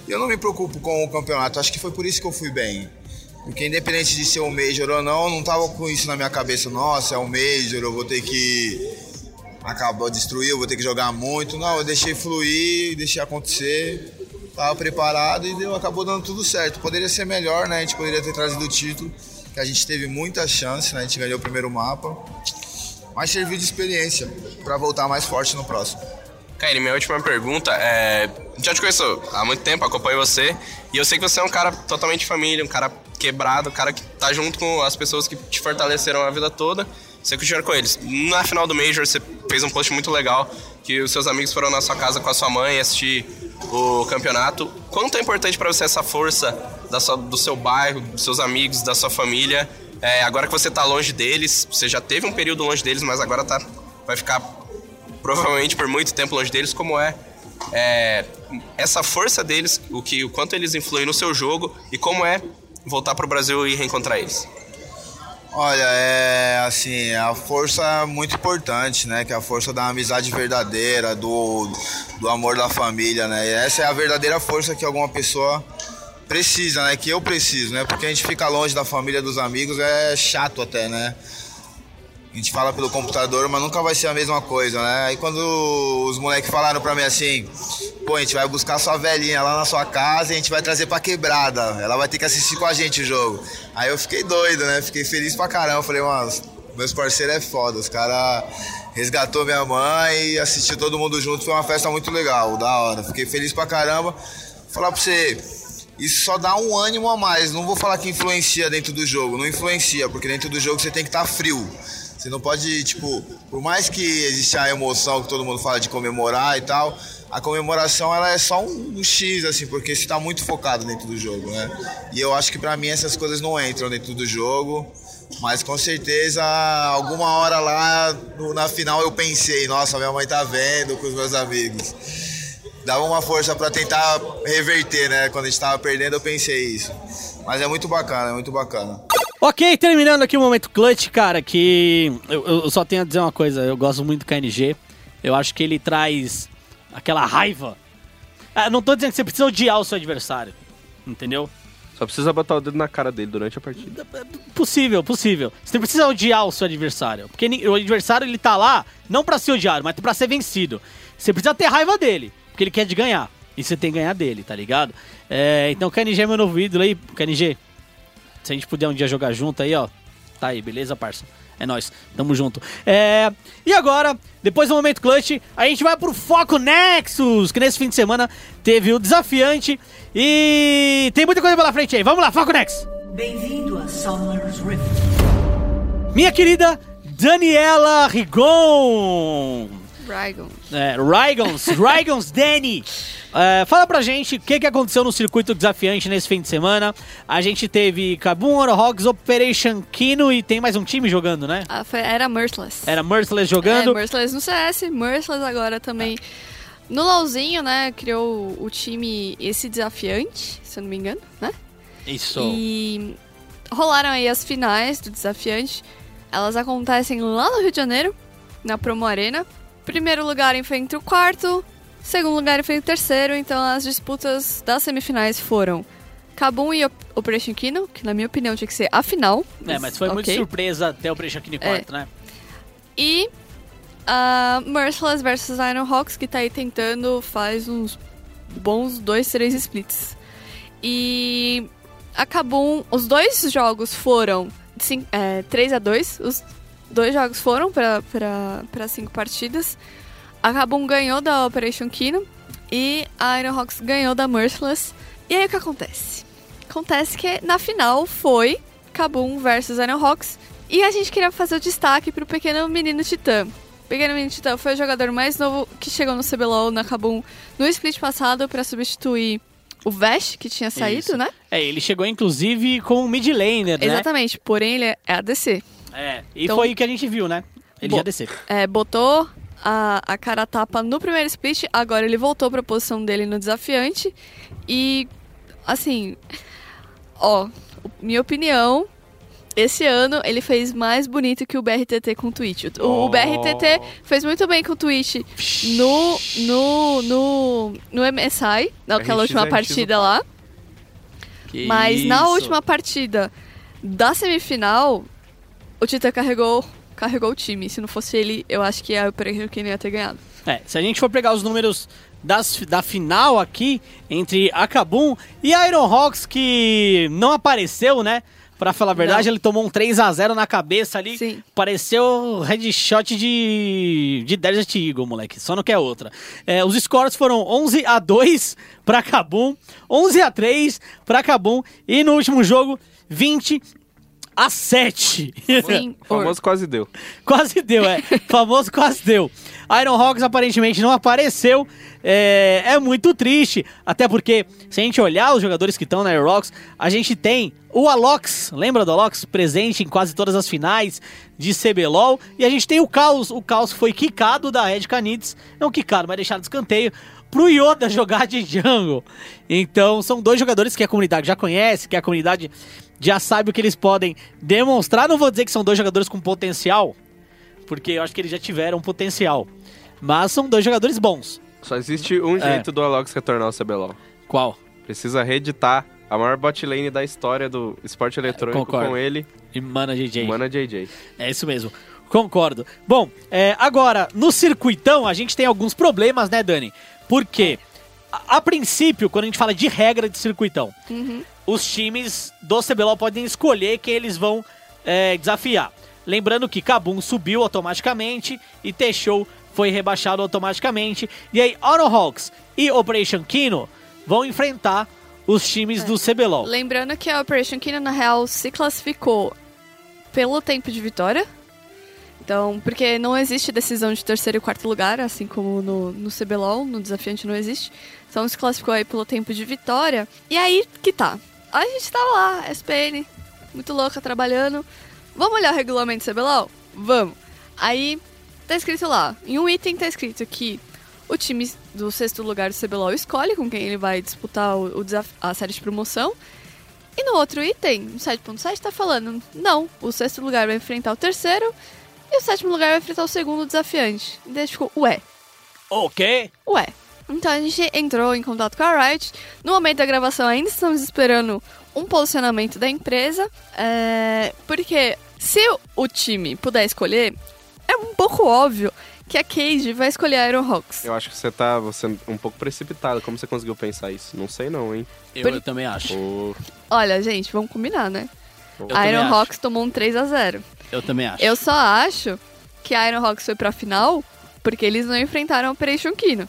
Eu não me preocupo com o campeonato. Acho que foi por isso que eu fui bem. Porque independente de ser um Major ou não, eu não tava com isso na minha cabeça. Nossa, é um Major, eu vou ter que acabar destruir, eu vou ter que jogar muito. Não, eu deixei fluir, deixei acontecer. Tava preparado e deu, acabou dando tudo certo. Poderia ser melhor, né? A gente poderia ter trazido o título, que a gente teve muita chance, né? A gente ganhou o primeiro mapa. Mas serviu de experiência para voltar mais forte no próximo. Kairi, minha última pergunta é. Já te conheço há muito tempo, acompanho você. E eu sei que você é um cara totalmente família, um cara quebrado, um cara que tá junto com as pessoas que te fortaleceram a vida toda. Você continua com eles. Na final do Major, você fez um post muito legal que os seus amigos foram na sua casa com a sua mãe assistir o campeonato. Quanto é importante para você essa força da sua- do seu bairro, dos seus amigos, da sua família? É, agora que você tá longe deles, você já teve um período longe deles, mas agora tá, vai ficar provavelmente por muito tempo longe deles, como é, é, essa força deles, o que o quanto eles influem no seu jogo e como é voltar pro Brasil e reencontrar eles. Olha, é assim, a força é muito importante, né? Que é a força da amizade verdadeira, do, do amor da família, né? E essa é a verdadeira força que alguma pessoa precisa, né? Que eu preciso, né? Porque a gente fica longe da família, dos amigos, é chato até, né? A gente fala pelo computador, mas nunca vai ser a mesma coisa, né? Aí quando os moleques falaram pra mim assim, pô, a gente vai buscar sua velhinha lá na sua casa e a gente vai trazer pra quebrada. Ela vai ter que assistir com a gente o jogo. Aí eu fiquei doido, né? Fiquei feliz pra caramba. Falei, mano, meus parceiros é foda. Os caras resgatou minha mãe e assistiu todo mundo junto. Foi uma festa muito legal, da hora. Fiquei feliz pra caramba. Falar pra você, isso só dá um ânimo a mais. Não vou falar que influencia dentro do jogo, não influencia, porque dentro do jogo você tem que estar frio. Você não pode, tipo, por mais que exista a emoção que todo mundo fala de comemorar e tal, a comemoração ela é só um, um X, assim, porque você tá muito focado dentro do jogo, né? E eu acho que pra mim essas coisas não entram dentro do jogo. Mas com certeza, alguma hora lá no- na final eu pensei, nossa, minha mãe tá vendo com os meus amigos dava uma força pra tentar reverter, né? Quando a gente tava perdendo, eu pensei isso. Mas é muito bacana, é muito bacana. Ok, terminando aqui o momento clutch, cara, que eu, eu só tenho a dizer uma coisa, eu gosto muito do KNG. Eu acho que ele traz aquela raiva. Ah, não tô dizendo que você precisa odiar o seu adversário, entendeu? Só precisa botar o dedo na cara dele durante a partida. Possível, possível. Você não precisa odiar o seu adversário, porque o adversário ele tá lá não pra ser odiado, mas pra ser vencido. Você precisa ter raiva dele, porque ele quer te ganhar. E você tem que ganhar dele, tá ligado? É, então o KNG é meu novo ídolo aí, KNG. Se a gente puder um dia jogar junto aí, ó. Tá aí, beleza, parça? É nóis, tamo junto. É, e agora, depois do momento clutch, a gente vai pro Foco Nexus, que nesse fim de semana teve o desafiante e tem muita coisa pela frente aí. Vamos lá, Foco Nexus! Bem-vindo a Summer's Rift. Minha querida Daniela Rigon. Dragon. É, Rygons, Rygons Danny. é, fala pra gente o que, que aconteceu no circuito desafiante nesse fim de semana. A gente teve Kabum, Orohogs, Operation Kino e tem mais um time jogando, né? Ah, foi- era Merciless. Era Merciless jogando. É, Merciless no CS, Merciless agora também no LoLzinho, né? Criou o time esse desafiante, se eu não me engano, né? Isso. E rolaram aí as finais do desafiante. Elas acontecem lá no Rio de Janeiro, na Promo Arena. Primeiro lugar enfrenta o quarto, segundo lugar enfrenta o terceiro. Então as disputas das semifinais foram Kabum e Op- Operation Kino, que na minha opinião tinha que ser a final. É, mas foi muito ok. surpresa até o Operation Kino É. quarto, né? E a Merciless versus Iron Hawks, que tá aí tentando faz uns bons dois, três splits. E a Kabum, os dois jogos foram cin- é, 3 a 2 os dois jogos foram para cinco partidas. A Kabum ganhou da Operation Kino e a Iron Hawks ganhou da Merciless. E aí o que acontece? Acontece que na final foi Kabum versus Iron Hawks e a gente queria fazer o destaque pro pequeno menino Titã. O pequeno menino Titã foi o jogador mais novo que chegou no CBLOL na Kabum no split passado para substituir o Vash, que tinha saído, Isso. né? É, ele chegou inclusive com o mid laner, né? Exatamente, porém ele é ADC. É, e Então- foi o que a gente viu, né? Ele já desceu. É, botou a, a cara tapa no primeiro split, agora ele voltou pra posição dele no desafiante. E, assim, ó, o- minha opinião, esse ano ele fez mais bonito que o BRTT com o Twitch. O, o Oh. BRTT fez muito bem com o Twitch no, no, no, no MSI, naquela última partida lá. Que Mas na isso. última partida da semifinal, o Tita carregou, carregou o time. Se não fosse ele, eu acho que a Operation Kino ia ter ganhado. É, se a gente for pegar os números das, da final aqui, entre a Kabum e a Iron Hawks, que não apareceu, né? Pra falar a verdade, Não. ele tomou um 3 a 0 na cabeça ali. Sim. Pareceu headshot de, de Desert Eagle, moleque. Só não quer outra. É, os scores foram 11 a 2 pra Kabum, 11 a 3 pra Kabum e no último jogo, 20 a 7. Sim, O famoso quase deu. Quase deu, é. Famoso quase deu. Iron Hawks aparentemente não apareceu. É, é muito triste. Até porque, se a gente olhar os jogadores que estão na Iron Hawks, a gente tem o Alox, lembra do Alox? Presente em quase todas as finais de CBLOL. E a gente tem o Caos. O Caos foi quicado da Red Canids. Não quicado, mas deixado de escanteio. Pro Yoda jogar de jungle. Então, são dois jogadores que a comunidade já conhece, que a comunidade já sabe o que eles podem demonstrar. Não vou dizer que são dois jogadores com potencial, porque eu acho que eles já tiveram potencial. Mas são dois jogadores bons. Só existe um É. jeito do Alox retornar ao CBLOL. Qual? Precisa reeditar a maior bot lane da história do esporte eletrônico Concordo. com ele, E Mana JJ. Mana JJ. É isso mesmo. Concordo. Bom, é, agora, no circuitão, a gente tem alguns problemas, né, Dani? Porque, a, a princípio, quando a gente fala de regra de circuitão, os times do CBLOL podem escolher quem eles vão é, desafiar. Lembrando que Kabum subiu automaticamente e T-Show foi rebaixado automaticamente. E aí, Hawks e Operation Kino vão enfrentar os times do CBLOL. Lembrando que a Operation Kino, na real, se classificou pelo tempo de vitória. Então, porque não existe decisão de terceiro e quarto lugar, assim como no, no CBLOL, no desafiante não existe. Então se classificou aí pelo tempo de vitória. E aí que tá. A gente tava lá, SPN, muito louca, trabalhando. Vamos olhar o regulamento do CBLOL? Vamos. Aí tá escrito lá, em um item tá escrito que o time do sexto lugar do CBLOL escolhe com quem ele vai disputar o, o a série de promoção. E no outro item, no 7.7, tá falando, não, o sexto lugar vai enfrentar o terceiro e o sétimo lugar vai enfrentar o segundo desafiante. E daí ficou, ué, Ok? ué. Então a gente entrou em contato com a Riot. No momento da gravação ainda estamos esperando um posicionamento da empresa. é, porque se o time puder escolher, é um pouco óbvio que a Cage vai escolher a Iron Hawks. Eu acho que você tá você um pouco precipitado. Como você conseguiu pensar isso? Não sei não, hein? Eu, Por- eu também acho. Olha, gente, vamos combinar, né? A Iron acho. Hawks tomou um 3 a 0 Eu também acho. Eu só acho que a Iron Hawks foi pra final porque eles não enfrentaram a Operation Kino.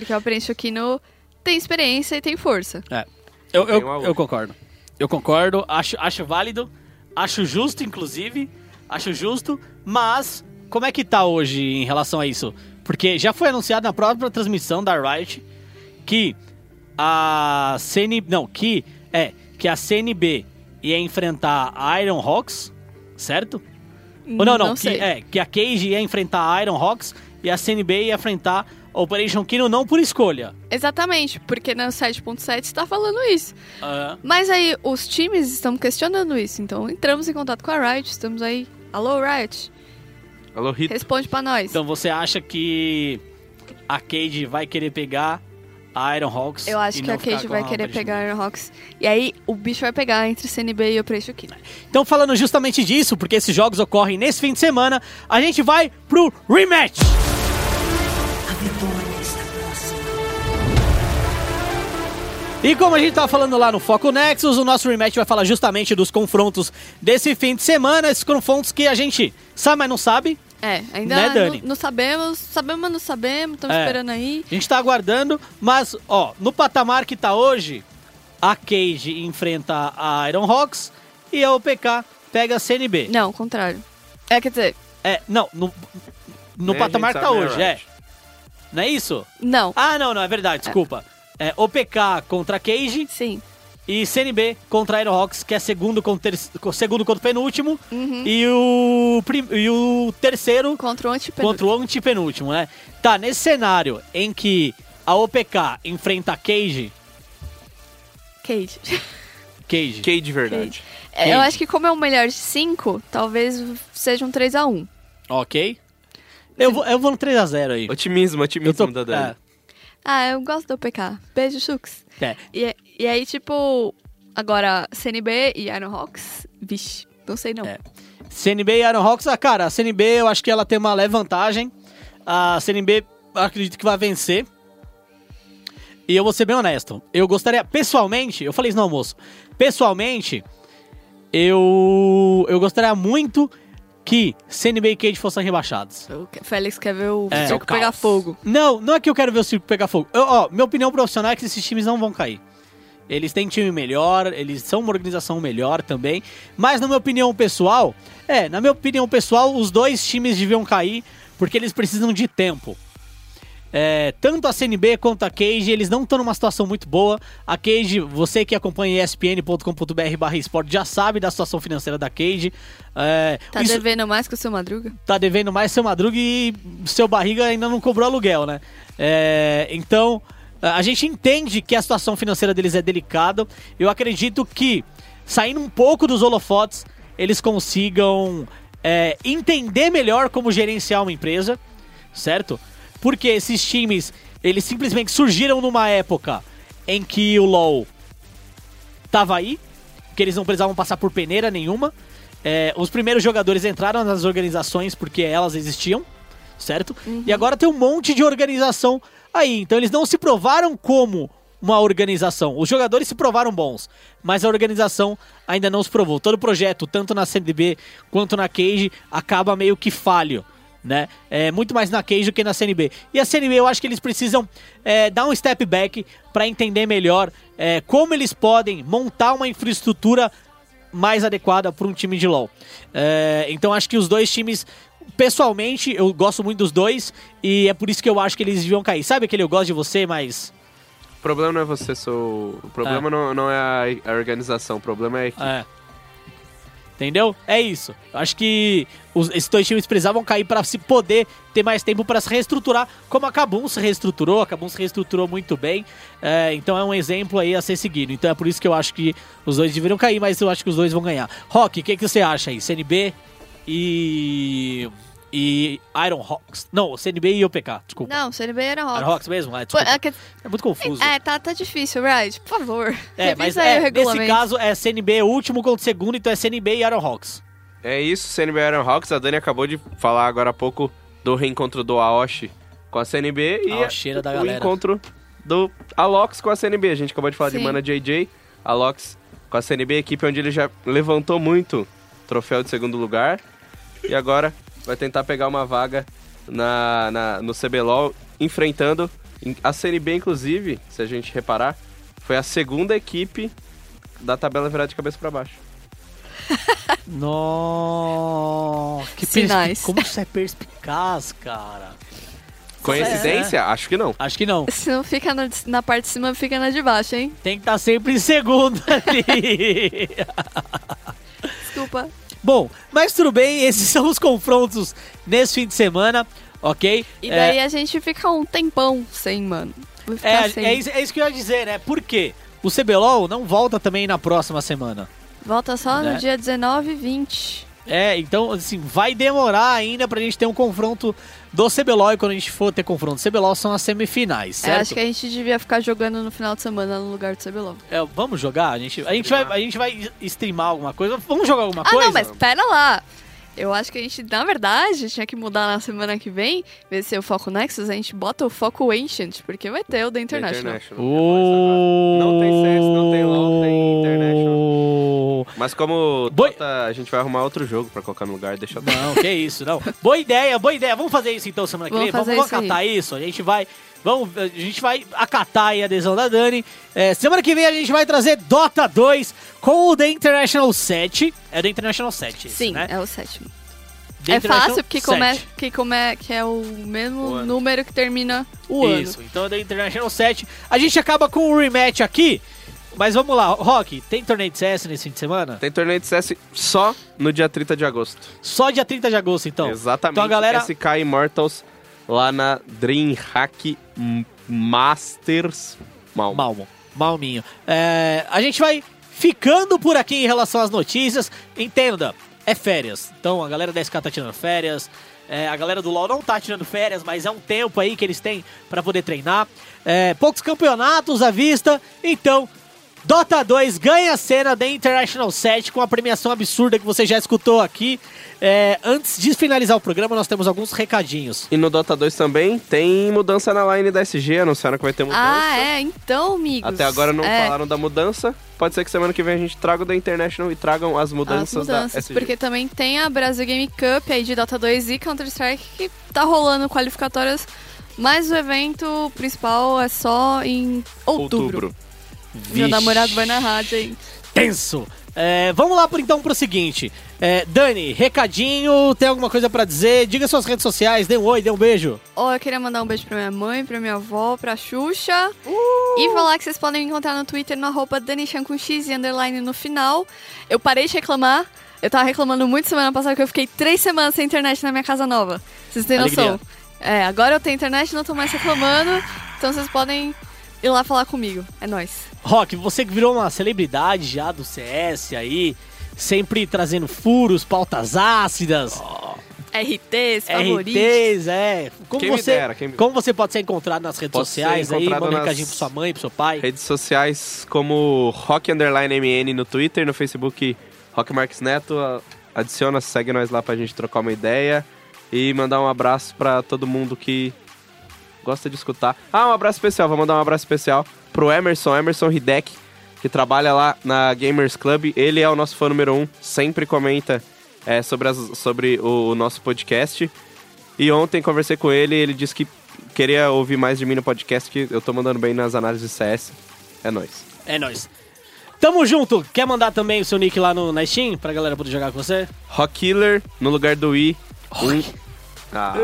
Porque Operation Kino tem experiência e tem força. É. Eu, eu, eu concordo. Eu concordo, acho, acho válido, acho justo, inclusive, acho justo, mas como é que tá hoje em relação a isso? Porque já foi anunciado na própria transmissão da Riot que a CN... Não, que... É, que a CNB ia enfrentar a Iron Hawks, certo? Ou não, não, Não que, sei. é, que a Cage ia enfrentar a Iron Hawks e a CNB ia enfrentar Operation Kino não por escolha. Exatamente, porque no 7.7 está falando isso. Ah, Mas aí os times estão questionando isso, então entramos em contato com a Riot, estamos aí. Alô, Riot, Alô, Rita. responde pra nós. então você acha que a Cage vai querer pegar a Iron Hawks? Eu acho que a com vai a querer pegar a Iron Hawks. E aí o bicho vai pegar entre CNB e Operation Kino. Então, falando justamente disso, porque esses jogos ocorrem nesse fim de semana, a gente vai pro rematch. Vitória está próxima. E como a gente tava falando lá no Foco Nexus, o nosso rematch vai falar justamente dos confrontos desse fim de semana, esses confrontos que a gente sabe, mas não sabe. É, ainda Né, não, Dani? não sabemos, sabemos, mas não sabemos, estamos É. esperando aí. A gente tá aguardando, mas, ó, no patamar que tá hoje, a Cage enfrenta a Iron Hawks e a OPK pega a CNB. Não, ao contrário. É, quer dizer, É, não, no, no patamar que tá né, hoje, é. Não é isso? não. Ah, não, não, é verdade, desculpa. É OPK contra a Cage Sim. e CNB contra a Iron Hawks, que é segundo contra, ter- segundo contra o penúltimo. Uhum. E, o, prim- e o terceiro Contra o antipenúltimo. contra o antepenúltimo, né? Tá, nesse cenário em que a OPK enfrenta a Cage. Cage. Cage. Cage de verdade. É, eu acho que como é o melhor de 5, talvez seja um 3x1. Ok. Eu vou, eu vou no 3x0 aí. Otimismo, otimismo tô. da Dani. Ah, eu gosto do PK. Beijo, Chux. É, é. E, e aí, tipo, agora CNB e Iron Hawks, vixe, não sei não. É. CNB e Iron Hawks, ah, cara, a CNB eu acho que ela tem uma leve vantagem. A CNB eu acredito que vai vencer. E eu vou ser bem honesto. Eu gostaria, pessoalmente, eu falei isso no almoço. Pessoalmente, eu eu gostaria muito que CNB e Cage fossem rebaixados. O Félix quer ver o É, circo o caos. pegar fogo. Não, não é que eu quero ver o circo pegar fogo. Eu, ó, minha opinião profissional é que esses times não vão cair. Eles têm time melhor, eles são uma organização melhor também. Mas na minha opinião pessoal, é, na minha opinião pessoal, os dois times deviam cair porque eles precisam de tempo. É, tanto a CNB quanto a Cage, eles não estão numa situação muito boa. A Cage, você que acompanha espn.com.br barra esporte já sabe da situação financeira da Cage. É, Tá isso- devendo mais que o seu Madruga? tá devendo mais seu Madruga e seu Barriga ainda não cobrou aluguel, né? É, então, a gente entende que a situação financeira deles é delicada. Eu acredito que, saindo um pouco dos holofotes, eles consigam é, entender melhor como gerenciar uma empresa, certo? Porque esses times, eles simplesmente surgiram numa época em que o LoL tava aí, que eles não precisavam passar por peneira nenhuma. É, os primeiros jogadores entraram nas organizações porque elas existiam, certo? E agora tem um monte de organização aí. Então eles não se provaram como uma organização. Os jogadores se provaram bons, mas a organização ainda não se provou. Todo projeto, tanto na CNB quanto na Cage, acaba meio que falho. Né? É muito mais na Cage do que na CNB. E a CNB eu acho que eles precisam é, dar um step back para entender melhor é, como eles podem montar uma infraestrutura mais adequada para um time de LoL. É, então acho que os dois times, pessoalmente, eu gosto muito dos dois e é por isso que eu acho que eles deviam cair. Sabe aquele eu gosto de você, mas. O problema não é você, sou. O problema não, não é a, a organização, o problema é a equipe. É. Entendeu? É isso. Eu acho que os- esses dois times precisavam cair para se poder ter mais tempo para se reestruturar, como a Kabum se reestruturou. A Kabum se reestruturou muito bem. É, então é um exemplo aí a ser seguido. Então é por isso que eu acho que os dois deveriam cair, mas eu acho que os dois vão ganhar. Rock, o que, que você acha aí? CNB e. E Iron Hawks. Não, CNB e OPK, desculpa. Não, CNB era Iron Hawks. Hawks mesmo? É, Pô, é, que- É muito confuso. é, tá, tá difícil, right? Por favor. É, mas é, o nesse caso é CNB último contra o segundo, então é CNB e Iron Hawks. É isso, CNB Iron Hawks. A Dani acabou de falar agora há pouco do reencontro do Aoshi com a CNB e Aosheira da o galera. encontro do Alox com a CNB. A gente acabou de falar de Sim. Mana JJ, Alox com a CNB, equipe onde ele já levantou muito troféu de segundo lugar. E agora vai tentar pegar uma vaga na, na- no CBLOL, enfrentando a CNB, inclusive, se a gente reparar, foi a segunda equipe da tabela virada de cabeça para baixo. Nossa, que Sinais. perspi- Como isso é perspicaz, cara. Coincidência? Acho que não. Acho que não. Se não fica na, na parte de cima, fica na de baixo, hein? Tem que estar sempre em segundo ali. Desculpa. Bom, mas tudo bem, esses são os confrontos nesse fim de semana, ok? E É, daí a gente fica um tempão sem, mano. É, sem. é, isso, é isso que eu ia dizer, né? Por quê? O CBLOL não volta também na próxima semana. Volta só Né? no dia 19 e 20. É, então, assim, vai demorar ainda pra gente ter um confronto do CBLOL e quando a gente for ter confronto CBLOL são as semifinais, É, certo? acho que a gente devia ficar jogando no final de semana no lugar do CBLOL. É, vamos jogar? A gente, a, gente vai, a gente vai streamar alguma coisa? Vamos jogar alguma Ah, coisa? não, mas pera lá. Eu acho que a gente, na verdade, tinha que mudar na semana que vem. Em vez de ser o Foco Nexus, a gente bota o Foco Ancient, porque vai ter o da International. Não tem CS, não tem LoL, tem International. Mas como Boi- Dota, a gente vai arrumar outro jogo pra colocar no lugar, deixa eu dar. Não, que isso, não. Boa ideia, boa ideia. Vamos fazer isso então semana que Vamos vem? Vamos, fazer vamos isso isso. A gente vai. Vamos, a gente vai acatar aí a adesão da Dani. É, semana que vem a gente vai trazer Dota 2 com o The International 7. É The International 7, esse, Sim, né? é o sétimo. The é fácil, porque como é, 7. que, como é, que é o mesmo O número que termina o Isso, ano. então é The International 7. A gente acaba com o rematch aqui. Mas vamos lá, Rock, tem torneio de CS nesse fim de semana? Tem torneio de CS só no dia 30 de agosto. Só dia 30 de agosto, então. Exatamente. Então a galera. SK Immortals lá na DreamHack Masters Malmo. Malmo. Malminho. É, a gente vai ficando por aqui em relação às notícias. Entenda, é férias. Então a galera da SK tá tirando férias. é, a galera do LoL não tá tirando férias, mas é um tempo aí que eles têm pra poder treinar. É, poucos campeonatos à vista. Então, Dota 2 ganha a cena da International 7 com a premiação absurda que você já escutou aqui. É, antes de finalizar o programa, nós temos alguns recadinhos. E no Dota 2 também tem mudança na line da SG, anunciaram que vai ter mudança. Ah, é? Então, amigos. Até agora não é, falaram da mudança. Pode ser que semana que vem a gente traga o da International e tragam as mudanças, As mudanças, da SG. porque também tem a Brasil Game Cup aí de Dota 2 e Counter-Strike que tá rolando qualificatórias, mas o evento principal é só em outubro. Meu Vixe. namorado vai na rádio aí. tenso. É, vamos lá por então pro seguinte. É, Dani, recadinho, tem alguma coisa pra dizer? Diga suas redes sociais, dê um oi, dê um beijo. Ó, eu queria mandar um beijo pra minha mãe, pra minha avó, pra Xuxa. E falar que vocês podem me encontrar no Twitter no arroba DaniChan com X e underline no final. Eu parei de reclamar. Eu tava reclamando muito semana passada que eu fiquei três semanas sem internet na minha casa nova. Vocês têm noção? Alegria. É, agora eu tenho internet, não tô mais reclamando. Então vocês podem ir lá falar comigo. É nóis. Rock, você que virou uma celebridade já do CS aí, sempre trazendo furos, pautas ácidas, RTs, favoritos. RTs, é. Como Quem me você, dera, quem me- como você pode ser encontrado nas redes Posso sociais aí? encontrado Manda um recadinho pra sua mãe, pro seu pai. Redes sociais como Rock Underline MN no Twitter, no Facebook Rock Marques Neto. Adiciona, segue nós lá pra gente trocar uma ideia. E mandar um abraço pra todo mundo que gosta de escutar. Ah, um abraço especial. Vou mandar um abraço especial pro Emerson, Emerson Hidek, que trabalha lá na Gamers Club. Ele é o nosso fã número um, sempre comenta é, sobre, as- sobre o, o nosso podcast. E ontem conversei com ele ele disse que queria ouvir mais de mim no podcast, que eu tô mandando bem nas análises de CS. É nóis. É nóis. Tamo junto. Quer mandar também o seu nick lá no, na Steam pra galera poder jogar com você? Rock Killer no lugar do I. Um... Ah,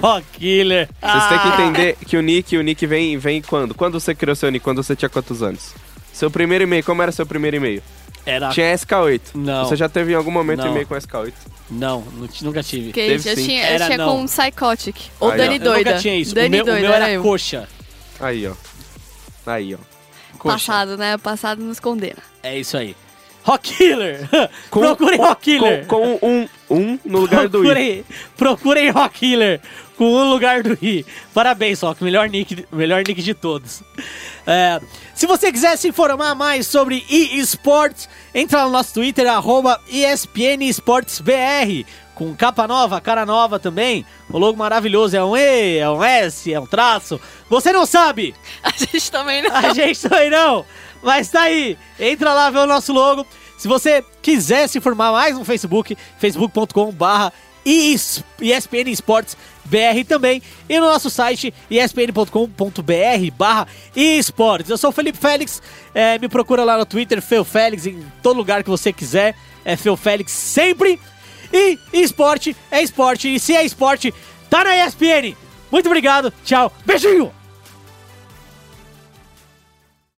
Rock Killer. vocês têm que Ah. entender que o nick, o nick vem, vem quando? Quando você criou seu nick? Quando você tinha quantos anos? Seu primeiro e-mail, como era seu primeiro e-mail? Era. Tinha SK8. Não. Você já teve em algum momento Não. e-mail com SK8? Não, nu- nunca tive. Porque Teve eu sim. tinha, eu Era tinha não. com um Psychotic. Ou Aí, ó. Dani Eu Doida. nunca tinha isso. Dani o meu, Doida, o meu era, eu. coxa. Aí, ó. Aí, ó. coxa. Passado, né? O passado nos condena. É isso aí. Rock Killer. Com- Procurem Rock Killer. Com, com um, um no lugar do I. Procurem Rock Killer com um lugar do I. Parabéns, Rock. Melhor nick, melhor nick de todos. É, se você quiser se informar mais sobre eSports, entra lá no nosso Twitter, arroba ESPN Esportes BR. Com capa nova, cara nova também. O logo maravilhoso é um E, é um S, é um traço. Você não sabe? A gente também não. A gente também não. Mas tá aí. Entra lá, vê o nosso logo. Se você quiser se informar mais no Facebook, facebook.com barra ESPN Esportes BR também. E no nosso site, espn.com.br barra esportes. Eu sou o Felipe Félix. é, me procura lá no Twitter, Feu Félix, em todo lugar que você quiser. É Feu Félix sempre. E esporte é esporte. E se é esporte, tá na ESPN. Muito obrigado. Tchau. Beijinho.